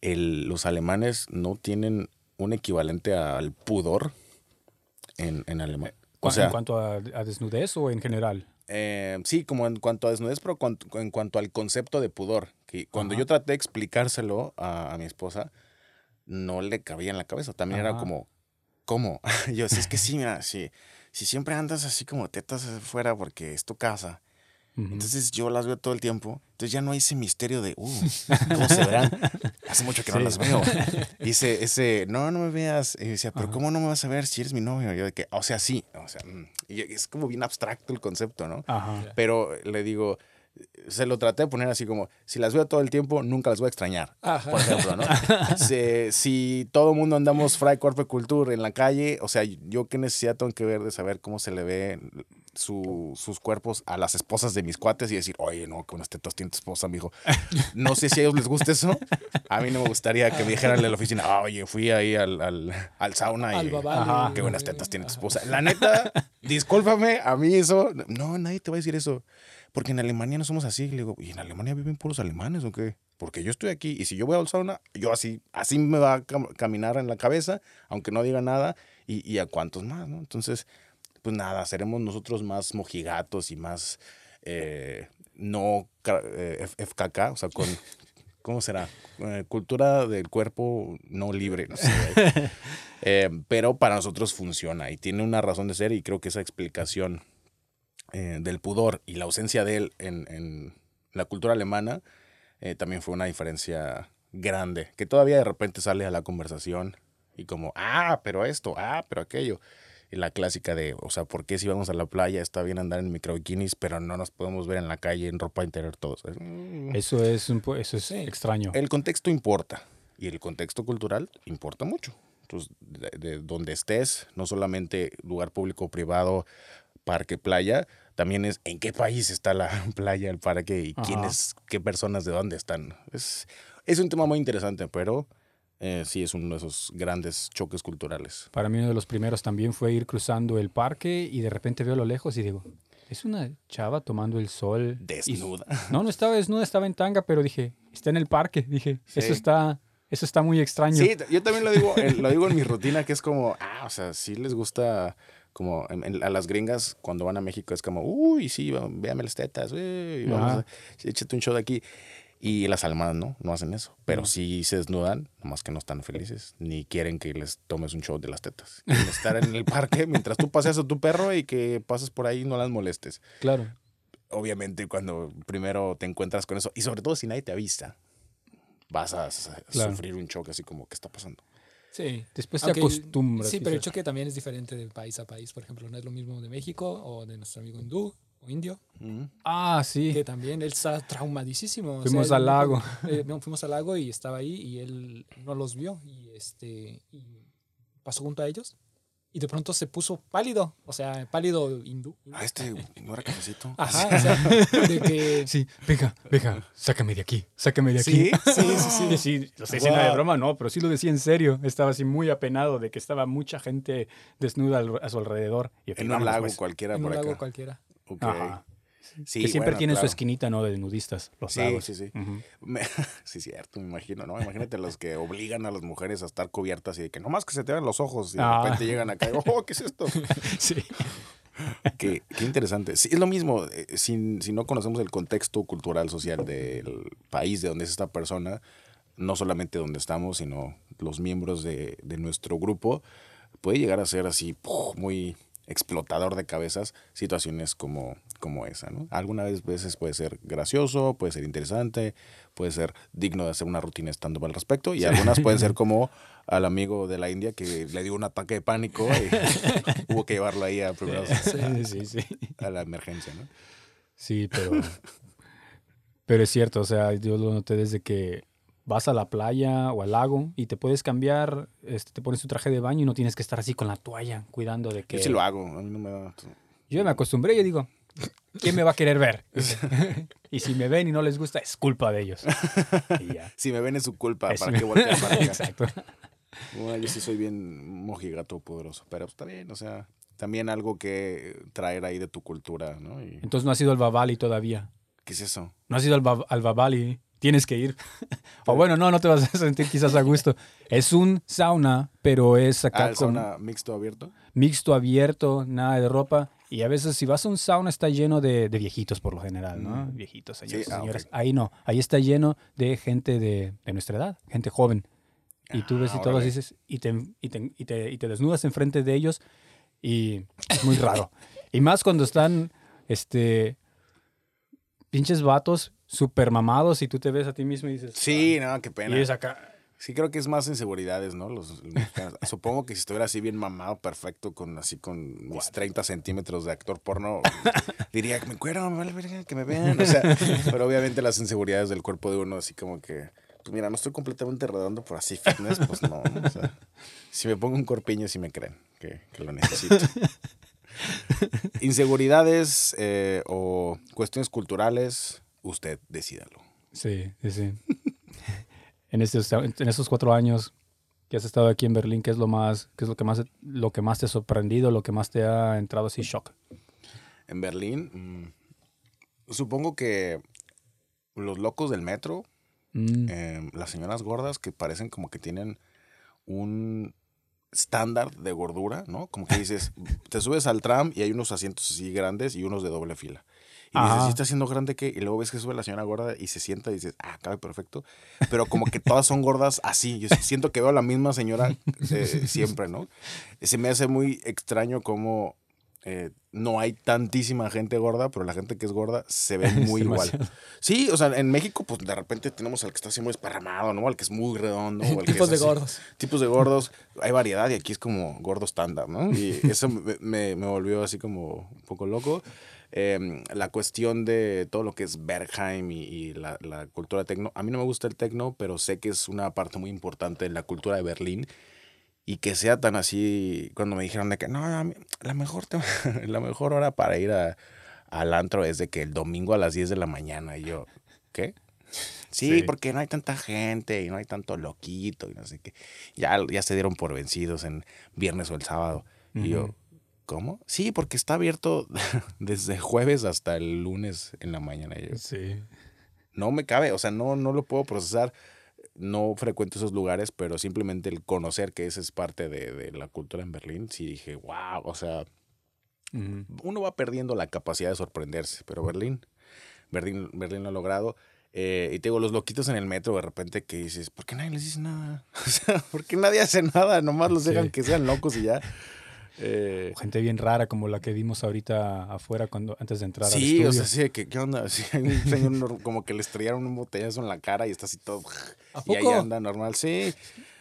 el- los alemanes no tienen un equivalente al pudor. en, en alemán. O sea, ¿En cuanto a, a desnudez o en general? eh, sí, como en cuanto a desnudez, pero en cuanto al concepto de pudor. Que cuando Ajá. yo traté de explicárselo a, a mi esposa, no le cabía en la cabeza. También era como, ¿cómo? yo, sí, es que sí, mira, si, si siempre andas así como tetas afuera porque es tu casa. Ujú. Entonces yo las veo todo el tiempo. Entonces ya no hay ese misterio de, uh, ¿cómo se verán? Hace mucho que no Sí. las veo. Y ese, ese, no, no me veas. Y decía, pero Ajá. ¿cómo no me vas a ver si eres mi novio? Yo de que, o sea, sí. O sea, mm, y es como bien abstracto el concepto, ¿no? Ajá. Pero le digo, se lo traté de poner así como, si las veo todo el tiempo, nunca las voy a extrañar. Ajá. Por ejemplo, ¿no? Si, si todo el mundo andamos fry cuerpo culture en la calle, o sea, yo qué necesidad tengo que ver de saber cómo se le ve su- sus cuerpos a las esposas de mis cuates y decir, oye, no, unas tetas tiene tu esposa, mijo. No sé si a ellos les gusta eso. A mí no me gustaría que me dijeran en la oficina, "Ah, oye, fui ahí al, al, al sauna y Al babale. Ajá. qué buenas tetas tiene tu esposa. La neta, discúlpame, a mí eso, no, nadie te va a decir eso. Porque en Alemania no somos así. Le digo, ¿y en Alemania viven puros alemanes o qué? Porque yo estoy aquí y si yo voy al sauna, yo así, así me va a cam- caminar en la cabeza, aunque no diga nada, y, y a cuantos más, ¿no? Entonces, pues nada, seremos nosotros más mojigatos y más eh, no eh, FKK, o sea, con, ¿cómo será? Eh, cultura del cuerpo no libre, no sé. Eh, pero para nosotros funciona y tiene una razón de ser y creo que esa explicación eh, del pudor y la ausencia de él en, en la cultura alemana eh, también fue una diferencia grande, que todavía de repente sale a la conversación y como, ah, pero esto, ah, pero aquello. Y la clásica de, o sea, ¿por qué si vamos a la playa está bien andar en micro bikinis, pero no nos podemos ver en la calle en ropa interior todos? Mm. Eso es, un eso es Sí. extraño. El contexto importa y el contexto cultural importa mucho. Entonces, de, de donde estés, no solamente lugar público o privado, parque, playa, también es en qué país está la playa, el parque y Ajá. quiénes, qué personas de dónde están. Es, es un tema muy interesante, pero eh, sí es uno de esos grandes choques culturales. Para mí uno de los primeros también fue ir cruzando el parque y de repente veo a lo lejos y digo, es una chava tomando el sol. y- Desnuda. no, no estaba desnuda, estaba en tanga, pero dije, está en el parque. Dije, Sí. eso está, eso está muy extraño. Sí, yo también lo digo, en- lo digo en mi rutina, que es como, ah, o sea, sí les gusta, como en- en- a las gringas cuando van a México es como, uy, sí, véame las tetas, uy, vamos a- échate un show de aquí. Y las almas no, no hacen eso, pero sí se desnudan, nomás que no están felices, ni quieren que les tomes un show de las tetas. Quieren estar en el parque mientras tú paseas a tu perro y que pases por ahí y no las molestes. Claro. Obviamente cuando primero te encuentras con eso, y sobre todo si nadie te avisa, vas a, Claro. sufrir un choque así como, ¿qué está pasando? Sí. Después te Aunque- acostumbras. Sí, pero el choque también es diferente de país a país. Por ejemplo, no es lo mismo de México o de nuestro amigo hindú o indio, Ah, sí. que también él está traumadísimo. o Fuimos él al no- lago. eh, no, fuimos al lago y estaba ahí y él no los vio y este y pasó junto a ellos y de pronto se puso pálido, o sea, pálido hindú. Ah, este no era cafecito. Ajá, o sea, de que Sí, venga, venga, sácame de aquí, sácame de aquí. ¿Sí? sí, sí, sí. sí lo estoy diciendo de broma, no, pero sí lo decía en serio. Estaba así muy apenado de que estaba mucha gente desnuda a su alrededor. Y En un lago pues. cualquiera en por un lago acá. cualquiera. Ok. Ajá. Sí, que siempre bueno, tienen su esquinita, ¿no? De nudistas, los Sí, lagos. sí, sí. Me- sí, cierto, me imagino, ¿no? Imagínate los que obligan a las mujeres a estar cubiertas y de que nomás que se te vean los ojos y de Ah. repente llegan acá y, oh, ¿qué es esto? Sí. qué, qué interesante. Sí, es lo mismo, eh, si, si no conocemos el contexto cultural, social del país de donde es esta persona, no solamente donde estamos, sino los miembros de, de nuestro grupo, puede llegar a ser así ¡puf! muy explotador de cabezas situaciones como, como esa, ¿no? Algunas vez- veces puede ser gracioso, puede ser interesante, puede ser digno de hacer una rutina estando al respecto y algunas pueden ser como al amigo de la India que le dio un ataque de pánico y hubo que llevarlo ahí a primeros Sí, sí, sí. a la emergencia, ¿no? Sí, pero. pero es cierto, o sea, yo lo noté desde que vas a la playa o al lago y te puedes cambiar, este, te pones tu traje de baño y no tienes que estar así con la toalla cuidando de que. Yo sí lo hago, a mí no me da... Yo me acostumbré, yo digo, ¿quién me va a querer ver? y si me ven y no les gusta, es culpa de ellos. Y ya. Si me ven es su culpa, Es ¿para mi- qué voltear para acá? Exacto. Bueno, yo sí soy bien mojigato poderoso, pero está bien, o sea, también algo que traer ahí de tu cultura, ¿no? Y, Entonces no has ido al Babali todavía. ¿Qué es eso? No has ido al, Ba- al Babali. Tienes que ir. o bueno, no, no te vas a sentir quizás a gusto. Es un sauna, pero es acá Ah, con sauna mixto abierto. mixto, abierto, nada de ropa. Y a veces si vas a un sauna está lleno de, de viejitos por lo general, ¿no? Mm. Viejitos, señores, Sí, ah, señoras. Ahí no, ahí está lleno de gente de, de nuestra edad, gente joven. Y tú ves y Ah, todos dices, y te, y, te, y, te, y te desnudas enfrente de ellos y es muy raro. y más cuando están, este, pinches vatos super mamados y tú te ves a ti mismo y dices, Sí, no, qué pena. y es acá. Sí, creo que es más inseguridades, ¿no? Los. Supongo que si estuviera así bien mamado, perfecto, con así con mis 30 centímetros de actor porno, diría que me cuero, que me vean. O sea, pero obviamente las inseguridades del cuerpo de uno, así como que, pues mira, no estoy completamente redondo, pero así fitness, pues no. ¿no? O sea, si me pongo un corpiño, sí me creen que, que lo necesito. Inseguridades eh, o cuestiones culturales, usted decídalo. Sí, sí, sí. en, estos, en esos cuatro años que has estado aquí en Berlín, ¿qué es lo más, qué es lo que más, lo que más te ha sorprendido, lo que más te ha entrado así shock? En Berlín, mm, supongo que los locos del metro, Mm, eh, las señoras gordas que parecen como que tienen un estándar de gordura, ¿no? Como que dices, te subes al tram y hay unos asientos así grandes y unos de doble fila. Y dices. ¿sí está haciendo grande qué? Y luego ves que sube la señora gorda y se sienta y dices, ah, cabe perfecto. Pero como que todas son gordas así. Yo siento que veo a la misma señora eh, siempre, ¿no? Se me hace muy extraño cómo eh, no hay tantísima gente gorda, pero la gente que es gorda se ve muy igual. Sí, o sea, en México, pues de repente tenemos al que está así muy esparramado, ¿no? Al que es muy redondo. o al que Tipos es de así. gordos. Tipos de gordos. Hay variedad y aquí es como gordo estándar, ¿no? Y eso me, me- me volvió así como un poco loco. Eh, la cuestión de todo lo que es Bergheim y, y la, la cultura tecno. A mí no me gusta el tecno, pero sé que es una parte muy importante en la cultura de Berlín. Y que sea tan así, cuando me dijeron de que no, la mejor, te- la mejor hora para ir a, al antro es de que el domingo a las 10 de la mañana. Y yo, ¿qué? Sí, Sí. porque no hay tanta gente y no hay tanto loquito y no sé qué. Ya, ya se dieron por vencidos en viernes o el sábado. Y yo. ¿cómo? Sí, porque está abierto desde jueves hasta el lunes en la mañana. Y yo, sí. no me cabe, o sea, no, no lo puedo procesar. No frecuento esos lugares, pero simplemente el conocer que esa es parte de, de la cultura en Berlín, sí dije, wow, o sea, uno va perdiendo la capacidad de sorprenderse, pero Berlín, Berlín, Berlín lo ha logrado. Eh, y te digo, los loquitos en el metro de repente que dices, ¿por qué nadie les dice nada? O sea, ¿por qué nadie hace nada? Nomás los dejan Sí. que sean locos y ya. Eh, Gente bien rara como la que vimos ahorita afuera cuando, antes de entrar al sí, estudio. o sea, sí, de que, ¿qué onda? Sí, hay un señor nor- como que le estrellaron un botellazo en la cara y está así todo. ¿A Y ahí anda normal, sí.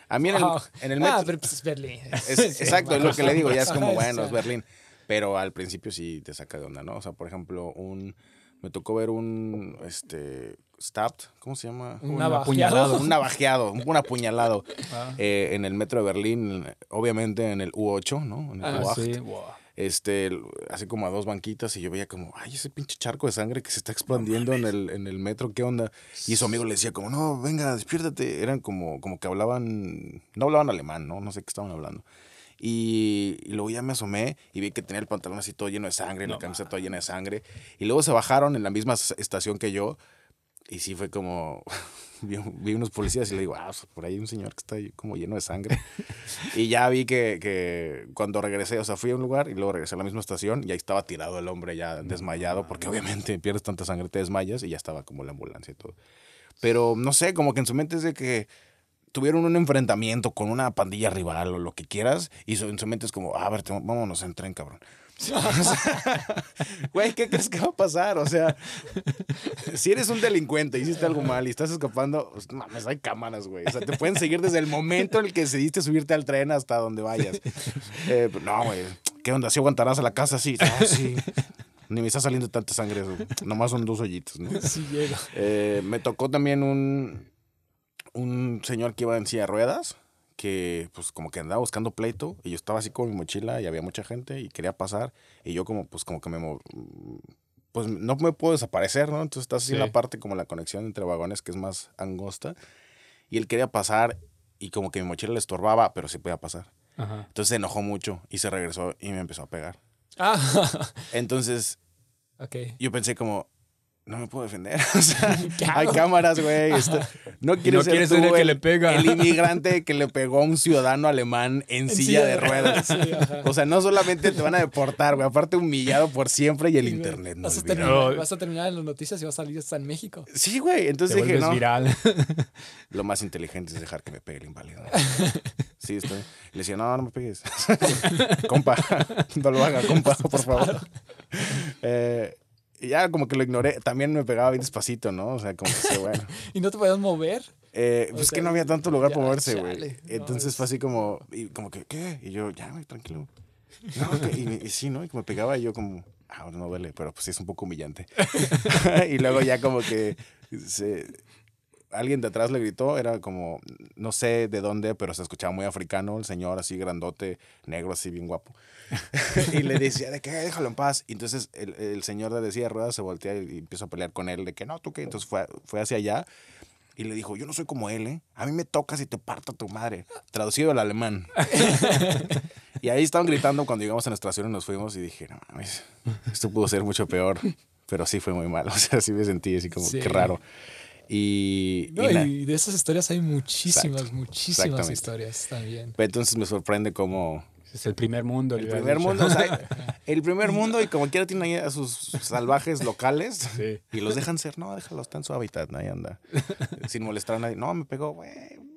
A mí en el, Wow. en el metro. Ah, pero pues es Berlín. Es- exacto, es lo que le digo, ya es como, bueno, es Berlín. Pero al principio sí te saca de onda, ¿no? O sea, por ejemplo, un. Me tocó ver un. Este. Stabbed, ¿cómo se llama? Un apuñalado. Un navajeado, un apuñalado Ah, eh, en el metro de Berlín, obviamente en el U8, ¿no? En el Ah, U8. sí, wow. Este, así como a dos banquitas y yo veía como, ay, ese pinche charco de sangre que se está expandiendo en el, en el metro, ¿qué onda? Y su amigo le decía como, no, venga, despiértate. Eran como, como que hablaban, no hablaban alemán, ¿no? No sé qué estaban hablando. Y, y luego ya me asomé y vi que tenía el pantalón así todo lleno de sangre, la No camisa toda llena de sangre. Y luego se bajaron en la misma estación que yo. Y sí fue como, vi, vi unos policías y le digo, ah, pues, por ahí hay un señor que está como lleno de sangre. y ya vi que, que cuando regresé, o sea, fui a un lugar y luego regresé a la misma estación y ahí estaba tirado el hombre ya desmayado, porque obviamente pierdes tanta sangre, te desmayas y ya estaba como la ambulancia y todo. Pero no sé, como que en su mente es de que tuvieron un enfrentamiento con una pandilla rival o lo que quieras y en su mente es como, "Ah, a ver, te- vámonos en tren, cabrón. Güey, ¿qué crees que va a pasar? O sea, si eres un delincuente, hiciste algo mal y estás escapando, pues, mames, hay cámaras, güey. O sea, te pueden seguir desde el momento en el que decidiste subirte al tren hasta donde vayas. Eh, pero no, güey. ¿Qué onda? ¿Sí aguantarás a la casa? Sí. No, sí. Ni me está saliendo tanta sangre. güey. Nomás son dos hoyitos, ¿no? Sí llego. Eh, me tocó también un, un señor que iba en silla de ruedas, que pues como que andaba buscando pleito, y yo estaba así con mi mochila y había mucha gente y quería pasar, y yo como pues como que me... Pues no me puedo desaparecer, ¿no? Entonces estás así en Sí. la parte como la conexión entre vagones que es más angosta, y él quería pasar y como que mi mochila le estorbaba, pero sí podía pasar. Ajá. Entonces se enojó mucho y se regresó y me empezó a pegar. Ah, Entonces ok. yo pensé como, no me puedo defender. O sea, hay cámaras, güey. esto- no quieres no ser quieres tú ser el que el, le pega. el inmigrante que le pegó a un ciudadano alemán en, En silla, de ruedas. Sí. O sea, no solamente te van a deportar, güey, aparte humillado por siempre y el Sí, internet. No vas, a terminar, No. vas a terminar en las noticias y vas a salir hasta en México. Sí, güey. Te Entonces dije, no. viral. Lo más inteligente es dejar que me pegue el inválido. Sí, estoy. Le decía, no, no me pegues. compa, no lo haga, compa, por favor. Eh, ya como que lo ignoré. También me pegaba bien despacito, ¿no? O sea, como que bueno. Y no te podías mover. Eh, pues sea, que no había tanto lugar para moverse, güey. no, Entonces es- fue así como, y como que, ¿qué? Y yo, ya, güey, tranquilo. No, que- y, y sí, ¿no? Y que me pegaba y yo como, ah, no duele, pero pues sí es un poco humillante. y luego ya como que se, alguien de atrás le gritó, era como, no sé de dónde, pero se escuchaba muy africano, el señor así grandote, negro, así bien guapo. y le decía, de que déjalo en paz. Y entonces el, el señor de decía ruedas se voltea y, empieza a pelear con él, de que no, tú qué. Entonces fue, fue hacia allá y le dijo, yo no soy como él, ¿eh? A mí me tocas y te parto tu madre. Traducido al alemán. y ahí estaban gritando cuando llegamos a nuestra estación y nos fuimos y dije, no mames, esto pudo ser mucho peor. Pero sí fue muy mal. O sea, sí me sentí así como, Sí. qué raro. Y, No, y na- y de esas historias hay muchísimas, Exacto, muchísimas historias también. entonces me sorprende cómo Es el primer mundo. el primer mundo, o sea, el primer mundo y como quiera tiene ahí a sus salvajes locales Sí. y los dejan ser, no, déjalo, está en su hábitat, ahí anda, sin molestar a nadie. No, me pegó, güey,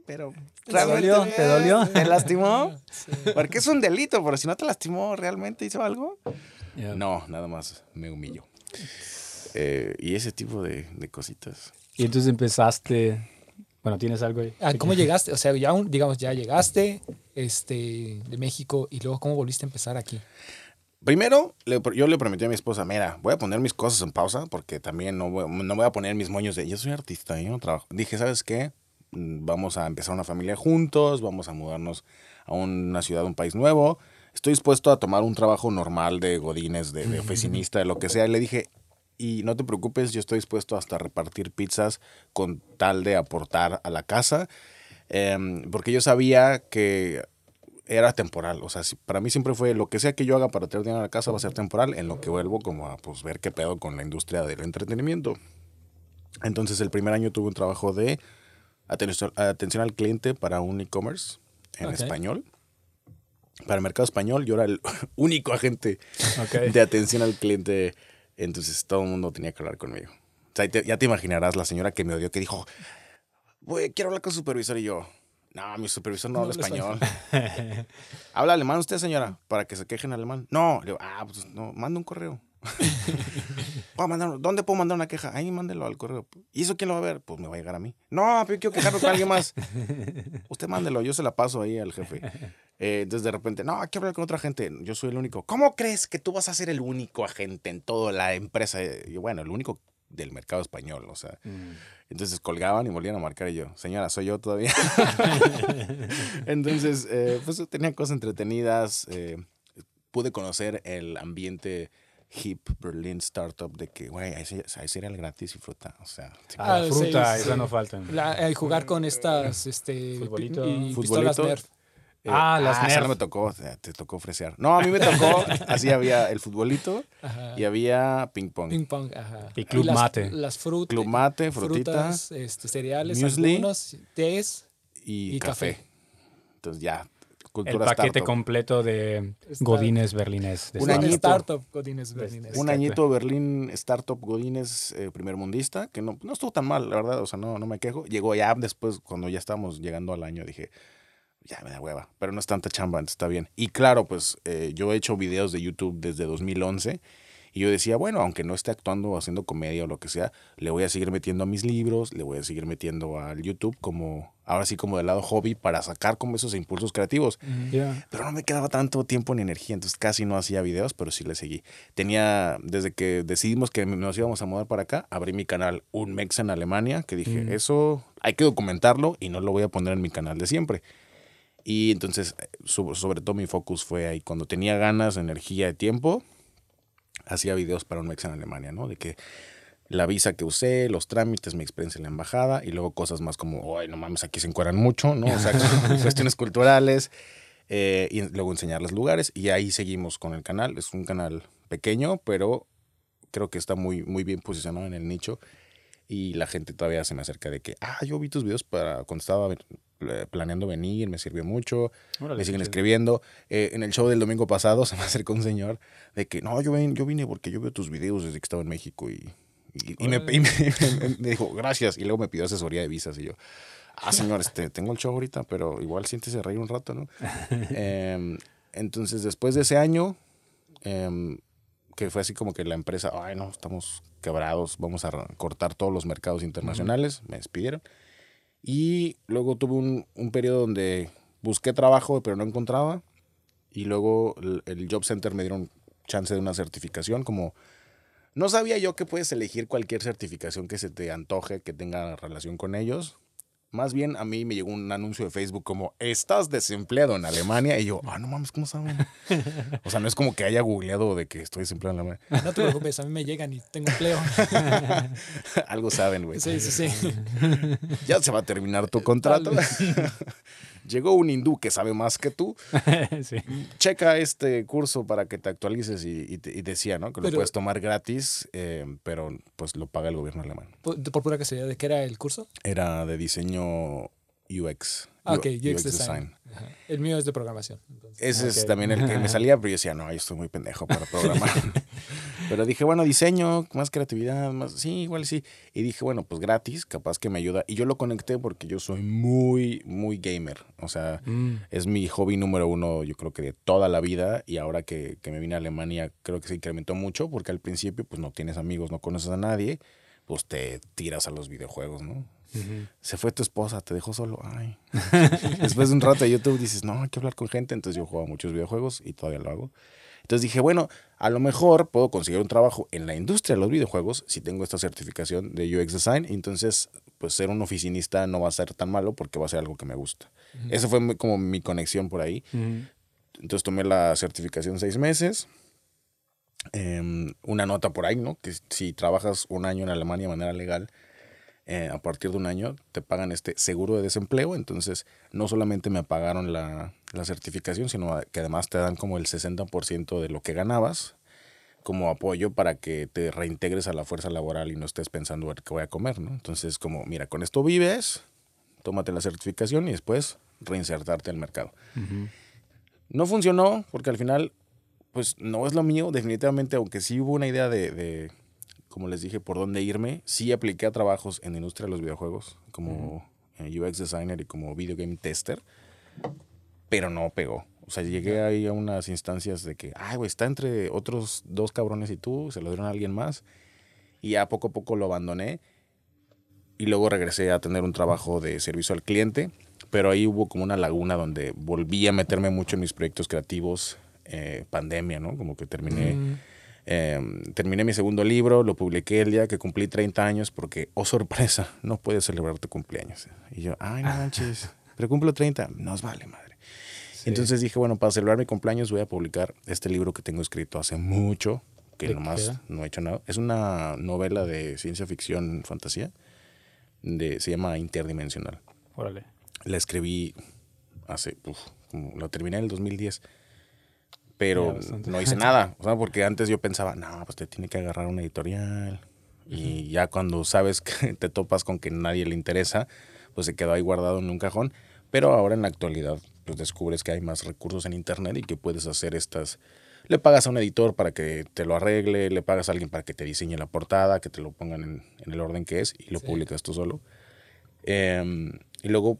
pero realmente dolió? ¿Te dolió? ¿Te lastimó? Sí. Porque es un delito, pero si no te lastimó, ¿realmente hizo algo? No, nada más me humilló. Eh, y ese tipo de, de cositas. Y entonces empezaste. Bueno, ¿tienes algo ahí? Ah, ¿Cómo llegaste? O sea, ya, un- digamos, ya llegaste este, de México y luego, ¿cómo volviste a empezar aquí? Primero, le- yo le prometí a mi esposa, mira, voy a poner mis cosas en pausa porque también no voy, no voy a poner mis moños de, yo soy artista, yo no trabajo. Dije, ¿sabes qué? Mm, Vamos a empezar una familia juntos, vamos a mudarnos a una ciudad, un país nuevo. Estoy dispuesto a tomar un trabajo normal de godines, de, de oficinista, de lo que sea. Y le dije, y no te preocupes, yo estoy dispuesto hasta a repartir pizzas con tal de aportar a la casa. Em, porque yo sabía que era temporal. O sea, si- para mí siempre fue lo que sea que yo haga para traer dinero a la casa va a ser temporal, en lo que vuelvo como a pues, ver qué pedo con la industria del entretenimiento. Entonces, el primer año tuve un trabajo de atención, atención al cliente para un e-commerce en español. Para el mercado español, yo era el único agente de atención al cliente. Entonces, todo el mundo tenía que hablar conmigo. O sea, te- ya te imaginarás la señora que me odió, que dijo, "Güey, quiero hablar con su supervisor. Y yo, no, mi supervisor no, No habla habla español. ¿Habla alemán usted, señora? Para que se quejen alemán. No, le digo, ah, pues no, manda un correo. Mandar- ¿Dónde puedo mandar una queja? Ahí mándelo al correo. ¿Y eso quién lo va a ver? Pues me va a llegar a mí. No, pero yo quiero quejarme con alguien más. Usted mándelo, yo se la paso ahí al jefe. Eh, entonces de repente, no, hay que hablar con otra gente. Yo soy el único. ¿Cómo crees que tú vas a ser el único agente en toda la empresa? Y yo, bueno, el único del mercado español, o sea. Mm. Entonces colgaban y volvían a marcar y yo, señora, soy yo todavía. Entonces, eh, pues tenía cosas entretenidas. eh, pude conocer el ambiente hip Berlin startup de que, güey, hay, ce- hay cereal gratis y fruta. O sea, Ah, la Ah, fruta, sí, esa sí. no falta. La- eh, jugar con estas este, Futbolito. pi- y Futbolito. pistolas Nerf. eh, Ah, las Nerf. no me tocó, te tocó ofrecer. No, a mí me tocó, así había el futbolito Ajá. y había ping pong. Ping pong, ajá. Y club las, mate. Las frutas. Club mate, frutita frutas, este, cereales, muesli. algunos, tés. y, y café. café. Entonces ya, El cultura paquete startup. completo de Godines berlinés. de Un startup. añito. Startup, Godines Berlines. Un añito Berlín Startup Godines eh, primer mundista, que no, no estuvo tan mal, la verdad, o sea, no, no me quejo. Llegó ya después, cuando ya estábamos llegando al año, dije, ya me da hueva, pero no es tanta chamba, entonces está bien. Y claro, pues eh, yo he hecho videos de YouTube desde 2011 y yo decía, bueno, aunque no esté actuando o haciendo comedia o lo que sea, le voy a seguir metiendo a mis libros, le voy a seguir metiendo al YouTube como, ahora sí como del lado hobby para sacar como esos impulsos creativos. Pero no me quedaba tanto tiempo ni energía, entonces casi no hacía videos, pero sí le seguí. Tenía, desde que decidimos que nos íbamos a mudar para acá, abrí mi canal Un Mex en Alemania, que dije, Mm. eso hay que documentarlo y no lo voy a poner en mi canal de siempre. Y entonces, eh, so- sobre todo mi focus fue ahí. Cuando tenía ganas, energía y tiempo, hacía videos para Un Mex en Alemania, ¿no? De que la visa que usé, los trámites, mi experiencia en la embajada y luego cosas más como, ay, no mames, aquí se encuadran mucho, ¿no? O sea, cuestiones culturales eh, y luego enseñarles lugares y ahí seguimos con el canal. Es un canal pequeño, pero creo que está muy, muy bien posicionado en el nicho. Y la gente todavía se me acerca de que, ah, yo vi tus videos para cuando estaba eh, planeando venir, me sirvió mucho, Órale, me siguen escribiendo. Eh, en el show del domingo pasado se me acercó un señor de que, no, yo, ven, yo vine porque yo veo tus videos desde que estaba en México y, y, y me, y me- me- me dijo, gracias. Y luego me pidió asesoría de visas y yo, ah, señor, este, tengo el show ahorita, pero igual siéntese a reír un rato, ¿no? Em, entonces, después de ese año, em, que fue así como que la empresa, ay, no, estamos quebrados, vamos a cortar todos los mercados internacionales, me despidieron. Y luego tuve un, un periodo donde busqué trabajo, pero no encontraba. Y luego el, el Job Center me dieron chance de una certificación, como no sabía yo que puedes elegir cualquier certificación que se te antoje, que tenga relación con ellos. Más bien a mí me llegó un anuncio de Facebook como, estás desempleado en Alemania. Y yo, ah, no mames, ¿cómo saben? O sea, no es como que haya googleado de que estoy desempleado en Alemania. No te preocupes, a mí me llegan y tengo empleo. Algo saben, güey. Sí, sí, sí. Ya se va a terminar tu contrato. Llegó un hindú que sabe más que tú. sí. Checa este curso para que te actualices y, y te- y decía, ¿no? Que lo Pero- puedes tomar gratis, eh, pero pues lo paga el gobierno alemán. Por, por pura casualidad, ¿de qué era el curso? Era de diseño UX. Ah, ok, UX, design. El mío es de programación. entonces. Ese es Ok. también el que me salía, pero yo decía, no, yo estoy muy pendejo para programar. pero dije, bueno, diseño, más creatividad, más, sí, igual sí. Y dije, bueno, pues gratis, capaz que me ayuda. Y yo lo conecté porque yo soy muy, muy gamer. O sea, Mm, es mi hobby número uno, yo creo que de toda la vida. Y ahora que, que me vine a Alemania, creo que se incrementó mucho porque al principio, pues no tienes amigos, no conoces a nadie, pues te tiras a los videojuegos, ¿no? Se fue tu esposa, te dejó solo. Ay. Después de un rato de YouTube dices, no, hay que hablar con gente. Entonces yo jugaba muchos videojuegos y todavía lo hago. Entonces dije, bueno, a lo mejor puedo conseguir un trabajo en la industria de los videojuegos si tengo esta certificación de UX Design. Entonces, pues ser un oficinista no va a ser tan malo porque va a ser algo que me gusta. Esa fue mi- como mi conexión por ahí. Ujú. Entonces tomé la certificación seis meses. Em, una nota por ahí, ¿no? Que si trabajas un año en Alemania de manera legal, eh, a partir de un año te pagan este seguro de desempleo. Entonces, no solamente me pagaron la, la certificación, sino que además te dan como el 60% de lo que ganabas como apoyo para que te reintegres a la fuerza laboral y no estés pensando a ver qué voy a comer, ¿no? Entonces, como, mira, con esto vives, tómate la certificación y después reinsertarte al mercado. No funcionó porque al final, pues no es lo mío, definitivamente, aunque sí hubo una idea de, de, como les dije, por dónde irme, sí apliqué a trabajos en la industria de los videojuegos, como eh, UX designer y como video game tester, pero no pegó. O sea, llegué ahí a unas instancias de que, ay, güey, está entre otros dos cabrones y tú, se lo dieron a alguien más, y ya poco a poco lo abandoné. Y luego regresé a tener un trabajo de servicio al cliente, pero ahí hubo como una laguna donde volví a meterme mucho en mis proyectos creativos, eh, pandemia, ¿no? Como que terminé, Mm, eh, terminé mi segundo libro, lo publiqué el día que cumplí 30 años porque, oh sorpresa, no puedes celebrar tu cumpleaños. Y yo, ay, no manches, pero cumplo 30, nos vale madre. Sí. Entonces dije, bueno, para celebrar mi cumpleaños voy a publicar este libro que tengo escrito hace mucho, que ¿De nomás qué? no he hecho nada. Es una novela de ciencia ficción, fantasía, de, se llama Interdimensional. Órale. La escribí hace, uf, como la terminé en el 2010, pero no hice nada, o sea, porque antes yo pensaba, no, pues te tiene que agarrar una editorial. Y ya cuando sabes que te topas con que nadie le interesa, pues se quedó ahí guardado en un cajón. Pero ahora en la actualidad, pues descubres que hay más recursos en internet y que puedes hacer estas. Le pagas a un editor para que te lo arregle, le pagas a alguien para que te diseñe la portada, que te lo pongan en, en el orden que es y lo Sí. publicas tú solo. Em, y luego,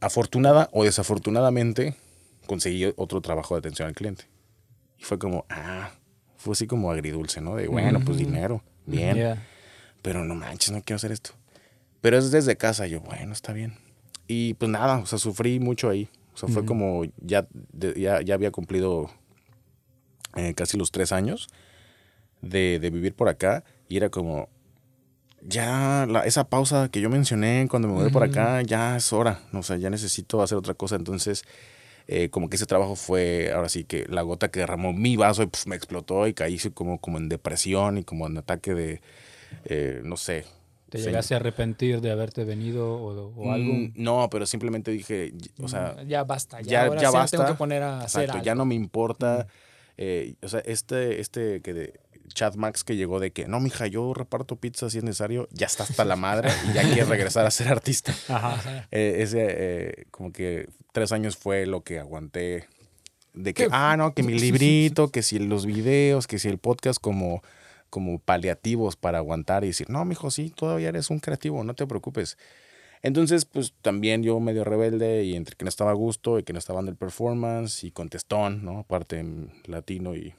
afortunada o desafortunadamente, conseguí otro trabajo de atención al cliente. Y fue como, ah, fue así como agridulce, ¿no? De, bueno, pues Ujú. dinero, bien, Ya. pero no manches, no quiero hacer esto. Pero es desde casa, yo, bueno, está bien. Y pues nada, o sea, sufrí mucho ahí. O sea, fue Ujú. como, ya, ya, ya había cumplido eh, casi los tres años de, de vivir por acá y era como, ya la- esa pausa que yo mencioné cuando me mudé por Ujú. acá, ya es hora, o sea, ya necesito hacer otra cosa. Entonces, eh, como que ese trabajo fue, ahora sí que la gota que derramó mi vaso y pf, me explotó y caí como, como en depresión y como en ataque de, eh, no sé. ¿Te Sí. llegaste a arrepentir de haberte venido o, o algo? Mm, No, pero simplemente dije, o sea, ya basta, ya, ya- ahora ya sí me tengo basta. que poner a hacer Exacto, algo. ya no me importa. eh, o sea, este, este que de- Chad Max que llegó de que, no, mija, yo reparto pizza si es necesario, ya está hasta la madre y ya quiere regresar a ser artista. Ajá. Eh, ese, eh, como que tres años fue lo que aguanté de que, ah, no, que mi librito, que si los videos, que si el podcast como, como paliativos para aguantar y decir, no, mijo, sí, todavía eres un creativo, no te preocupes. Entonces, pues también yo medio rebelde y entre que no estaba a gusto y que no estaba en el performance y contestón, ¿no? Aparte en latino y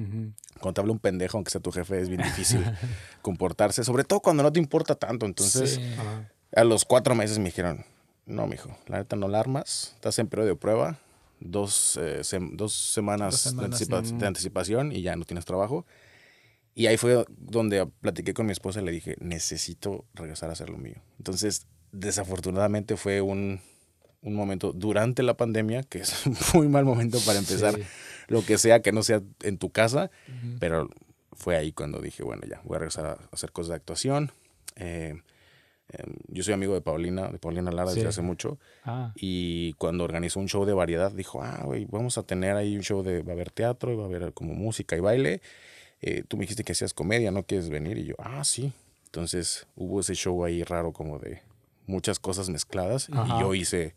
Ujú. cuando te habla un pendejo, aunque sea tu jefe, es bien difícil comportarse, sobre todo cuando no te importa tanto. Entonces, Sí. A los cuatro meses me dijeron, no, mijo, la neta no la armas, estás en periodo de prueba, dos, eh, sem- dos semanas, Dos semanas, de, anticipa- mm. de anticipación y ya no tienes trabajo. Y ahí fue donde platiqué con mi esposa y le dije, necesito regresar a hacer lo mío. Entonces, desafortunadamente fue un, un momento durante la pandemia, que es un muy mal momento para empezar Sí. lo que sea que no sea en tu casa, Ujú. pero fue ahí cuando dije, bueno, ya, voy a regresar a hacer cosas de actuación. Eh, em, yo soy amigo de Paulina, de Paulina Lara desde Sí. hace mucho, Ah, y cuando organizó un show de variedad, dijo, ah, güey, vamos a tener ahí un show de, va a haber teatro, y va a haber como música y baile. Eh, tú me dijiste que hacías comedia, ¿no quieres venir? Y yo, ah, sí. Entonces hubo ese show ahí raro como de muchas cosas mezcladas Ajá. y yo hice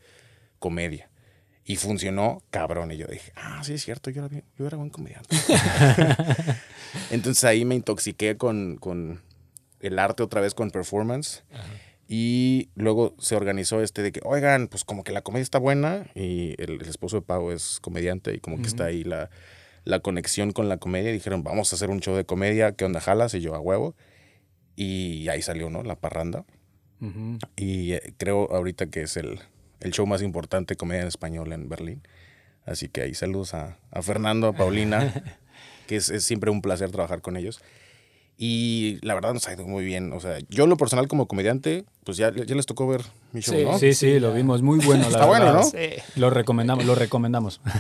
comedia. Y funcionó cabrón. Y yo dije, ah, sí, es cierto, yo era, bien- yo era buen comediante. Entonces ahí me intoxiqué con, con el arte otra vez, con performance. Ajá. Y luego se organizó este de que, oigan, pues como que la comedia está buena y el, el esposo de Pau es comediante y como que está ahí la, la conexión con la comedia. Y dijeron, vamos a hacer un show de comedia, ¿qué onda jalas? Y yo a huevo. Y ahí salió, ¿no? La parranda. Ujú. Y eh, creo ahorita que es el, el show más importante de comedia en español en Berlín. Así que ahí saludos a, a Fernando, a Paulina, que es, es siempre un placer trabajar con ellos. Y la verdad nos ha ido muy bien. O sea, yo lo personal como comediante, pues ya, ya les tocó ver mi show, Sí, ¿no? Sí, sí, lo vimos muy bueno. La Está bueno, verdad. ¿no? Sí. Lo recomendamos, lo recomendamos.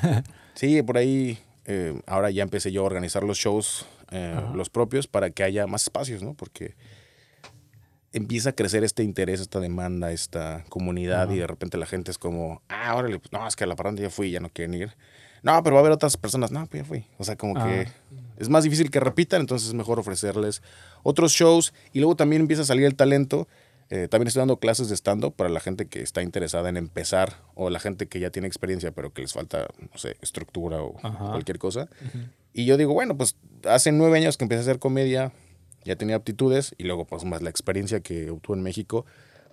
Sí, por ahí eh, ahora ya empecé yo a organizar los shows, eh, los propios, para que haya más espacios, ¿no? Porque empieza a crecer este interés, esta demanda, esta comunidad y de repente la gente es como, ah, órale, pues, no, es que a la parranda ya fui, ya no quieren ir. No, pero va a haber otras personas, no, pues ya fui. O sea, como que Ah. es más difícil que repitan, entonces es mejor ofrecerles otros shows y luego también empieza a salir el talento. Eh, también estoy dando clases de stand-up para la gente que está interesada en empezar o la gente que ya tiene experiencia pero que les falta, no sé, estructura o cualquier cosa. Y yo digo, bueno, pues hace nueve años que empecé a hacer comedia, ya tenía aptitudes y luego pues más la experiencia que obtuve en México,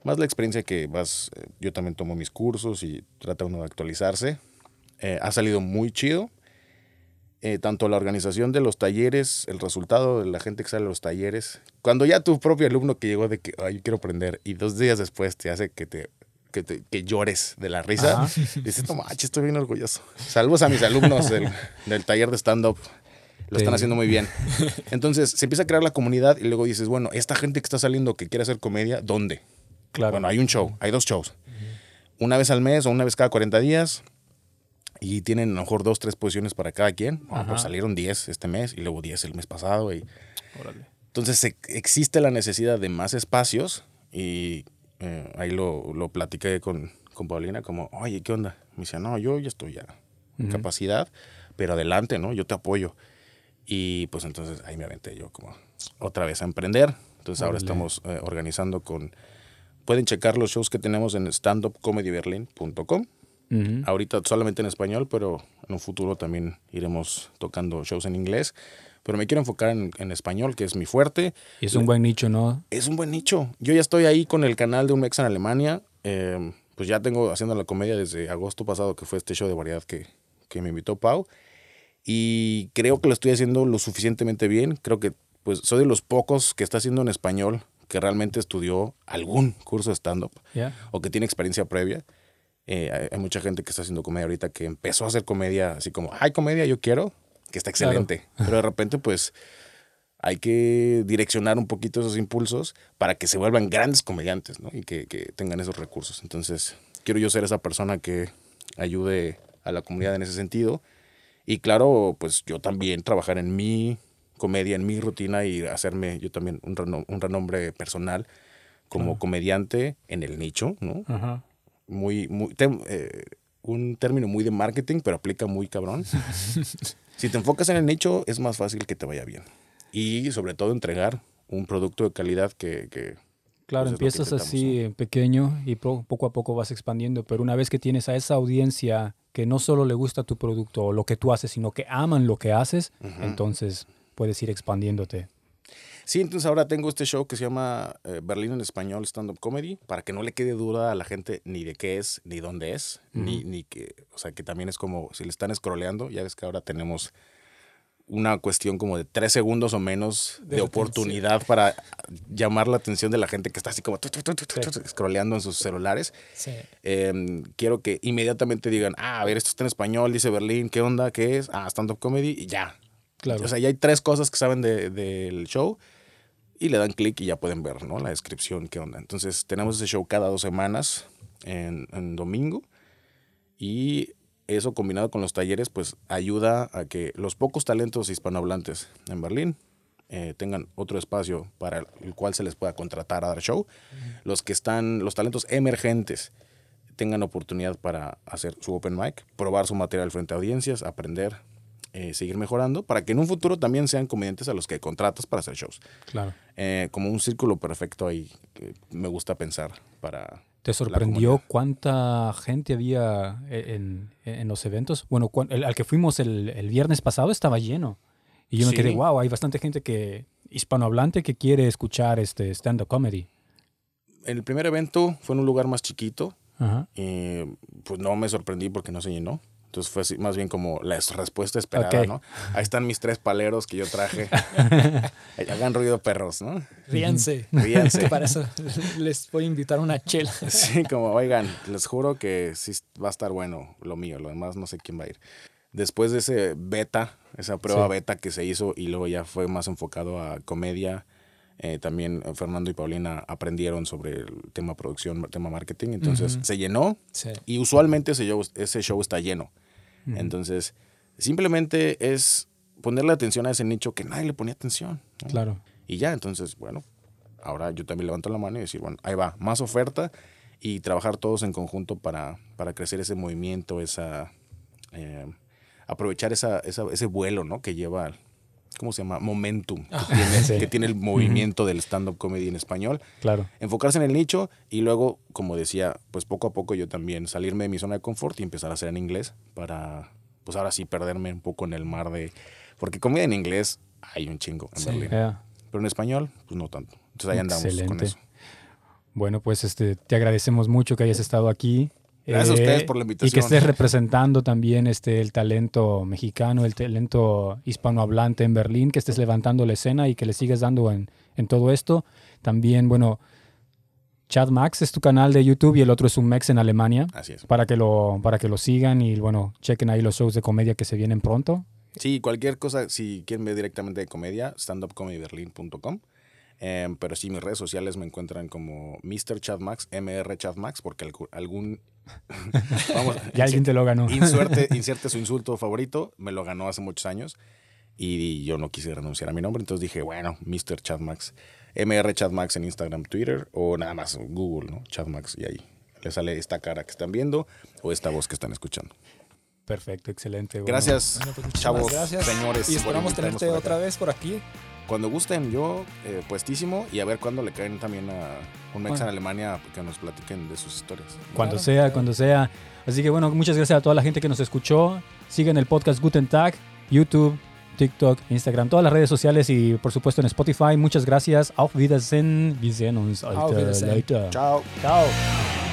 más la experiencia que vas, eh, yo también tomo mis cursos y trata uno de actualizarse. Eh, ha salido muy chido. Eh, tanto la organización de los talleres, el resultado de la gente que sale a los talleres. Cuando ya tu propio alumno que llegó de que, ay, yo quiero aprender, y dos días después te hace que te, que, te- que llores de la risa, dices, no manches, estoy bien orgulloso. Saludos a mis alumnos del, del taller de stand-up. Lo están haciendo muy bien. Entonces se empieza a crear la comunidad y luego dices, bueno, esta gente que está saliendo que quiere hacer comedia, ¿dónde? Claro. Bueno, hay un show, hay dos shows. Una vez al mes o una vez cada 40 días. Y tienen a lo mejor dos, tres posiciones para cada quien. Bueno, pues salieron 10 este mes y luego 10 el mes pasado. Y... Órale. Entonces se- existe la necesidad de más espacios y eh, ahí lo, lo platiqué con, con Paulina como, oye, ¿qué onda? Me decía, no, yo ya estoy ya en Ujú. capacidad, pero adelante, ¿no? Yo te apoyo. Y pues entonces ahí me aventé yo como otra vez a emprender. Entonces ahora estamos eh, organizando con... Pueden checar los shows que tenemos en standupcomedyberlin.com. Ujú. Ahorita solamente en español, pero en un futuro también iremos tocando shows en inglés. Pero me quiero enfocar en, en español, que es mi fuerte. Y es un buen nicho, ¿no? Es un buen nicho. Yo ya estoy ahí con el canal de un mex en Alemania. Eh, pues ya tengo haciendo la comedia desde agosto pasado, que fue este show de variedad que, que me invitó Pau. Y creo que lo estoy haciendo lo suficientemente bien. Creo que pues soy de los pocos que está haciendo en español que realmente estudió algún curso de stand-up o que tiene experiencia previa. Eh, hay, hay mucha gente que está haciendo comedia ahorita que empezó a hacer comedia así como, hay comedia, yo quiero, que está Claro. excelente. Pero de repente, pues, hay que direccionar un poquito esos impulsos para que se vuelvan grandes comediantes, ¿no? Y que, que tengan esos recursos. Entonces, quiero yo ser esa persona que ayude a la comunidad en ese sentido. Y claro, pues yo también trabajar en mi comedia, en mi rutina y hacerme yo también un, reno- un renombre personal como comediante en el nicho, ¿no? Ajá. muy, muy eh, un término muy de marketing, pero aplica muy cabrón. si te enfocas en el nicho, es más fácil que te vaya bien. y sobre todo entregar un producto de calidad que... que Claro, pues, empiezas así en pequeño y poco a poco vas expandiendo, pero una vez que tienes a esa audiencia que no solo le gusta tu producto o lo que tú haces, sino que aman lo que haces, entonces puedes ir expandiéndote. Sí, entonces ahora tengo este show que se llama eh, Berlín en Español Stand Up Comedy, para que no le quede duda a la gente ni de qué es, ni dónde es, ni, ni que, o sea, que también es como si le están scrolleando, ya ves que ahora tenemos una cuestión como de tres segundos o menos de, De oportunidad para llamar la atención de la gente que está así como tu, scrolleando en sus celulares. Sí. Eh, quiero que inmediatamente digan, ah, a ver, esto está en español, dice Berlín, ¿qué onda? ¿Qué es? Ah, stand-up comedy y ya. Claro. O sea, ya hay tres cosas que saben de- del show y le dan clic y ya pueden ver, ¿no? La descripción, qué onda. Entonces, tenemos ese show cada dos semanas en, en domingo y eso combinado con los talleres, pues ayuda a que los pocos talentos hispanohablantes en Berlín eh, tengan otro espacio para el cual se les pueda contratar a dar show. Los que están, los talentos emergentes tengan oportunidad para hacer su open mic, probar su material frente a audiencias, aprender, eh, seguir mejorando, para que en un futuro también sean comediantes a los que contratas para hacer shows. Claro. Eh, como un círculo perfecto ahí, que me gusta pensar para... ¿Te sorprendió cuánta gente había e, en, en los eventos? Bueno, cuan- el- al que fuimos el, el viernes pasado estaba lleno. Y yo me quedé, wow, hay bastante gente que hispanohablante que quiere escuchar este stand-up comedy. El primer evento fue en un lugar más chiquito, Ajá. y pues no me sorprendí porque no se llenó. Entonces fue así, más bien como la es- respuesta esperada. ¿no? Ahí están mis tres paleros que yo traje. Hagan ruido perros, ¿no? Ríanse. Ríanse. Para eso les voy a invitar una chela. Sí, como, oigan, les juro que sí va a estar bueno lo mío, lo demás no sé quién va a ir. Después de ese beta, esa prueba Sí. beta que se hizo y luego ya fue más enfocado a comedia, eh, también eh, Fernando y Paulina aprendieron sobre el tema producción, tema marketing, entonces se llenó Sí. y usualmente ese show, ese show está lleno. Entonces, simplemente es ponerle atención a ese nicho que nadie le ponía atención. ¿no? Claro. Y ya, entonces, bueno, ahora yo también levanto la mano y decir, bueno, ahí va, más oferta y trabajar todos en conjunto para, para crecer ese movimiento, esa, eh, aprovechar esa, esa- ese vuelo, ¿no? Que lleva, ¿cómo se llama? Momentum, que, tiene, sí. que tiene el movimiento del stand-up comedy en español. Claro. Enfocarse en el nicho y luego, como decía, pues poco a poco yo también salirme de mi zona de confort y empezar a hacer en inglés para, pues ahora sí, perderme un poco en el mar de... Porque comida en inglés hay un chingo en Sí. Berlín. Pero en español, pues no tanto. Entonces ahí andamos con Excelente. eso. Bueno, pues este, te agradecemos mucho que hayas estado aquí. Eh, Gracias a ustedes por la Y que invitación. estés representando también este, el talento mexicano, el talento hispanohablante en Berlín, que estés levantando la escena y que le sigas dando en, en todo esto. También, bueno, Chad Max es tu canal de YouTube y el otro es un Mex en Alemania. Así es. Para que, lo, para que lo sigan y bueno, chequen ahí los shows de comedia que se vienen pronto. Sí, cualquier cosa, si quieren ver directamente de comedia, standupcomedyberlin.com. Em, pero sí, mis redes sociales me encuentran como Mr. Chatmax, MR Chatmax, porque algu- algún... vamos, Ya alguien te lo ganó. inserte, inserte su insulto favorito, me lo ganó hace muchos años y yo no quise renunciar a mi nombre, entonces dije, bueno, Mr. Chatmax, MR Chatmax en Instagram, Twitter o nada más Google, ¿no? Chatmax y ahí le sale esta cara que están viendo o esta voz que están escuchando. Perfecto, excelente. bueno. Gracias, Bueno, pues chavos, gracias. señores. Y esperamos tenerte otra vez por aquí. Cuando gusten, yo eh, puestísimo y a ver cuándo le caen también a un mex en. Alemania que nos platiquen de sus historias. Cuando Claro, sea, claro. cuando sea. Así que bueno, muchas gracias a toda la gente que nos escuchó. Sigan el podcast Guten Tag, YouTube, TikTok, Instagram, todas las redes sociales y por supuesto en Spotify. Muchas gracias. Auf Wiedersehen. Wir sehen uns Auf Wiedersehen. later. Chao. Chao.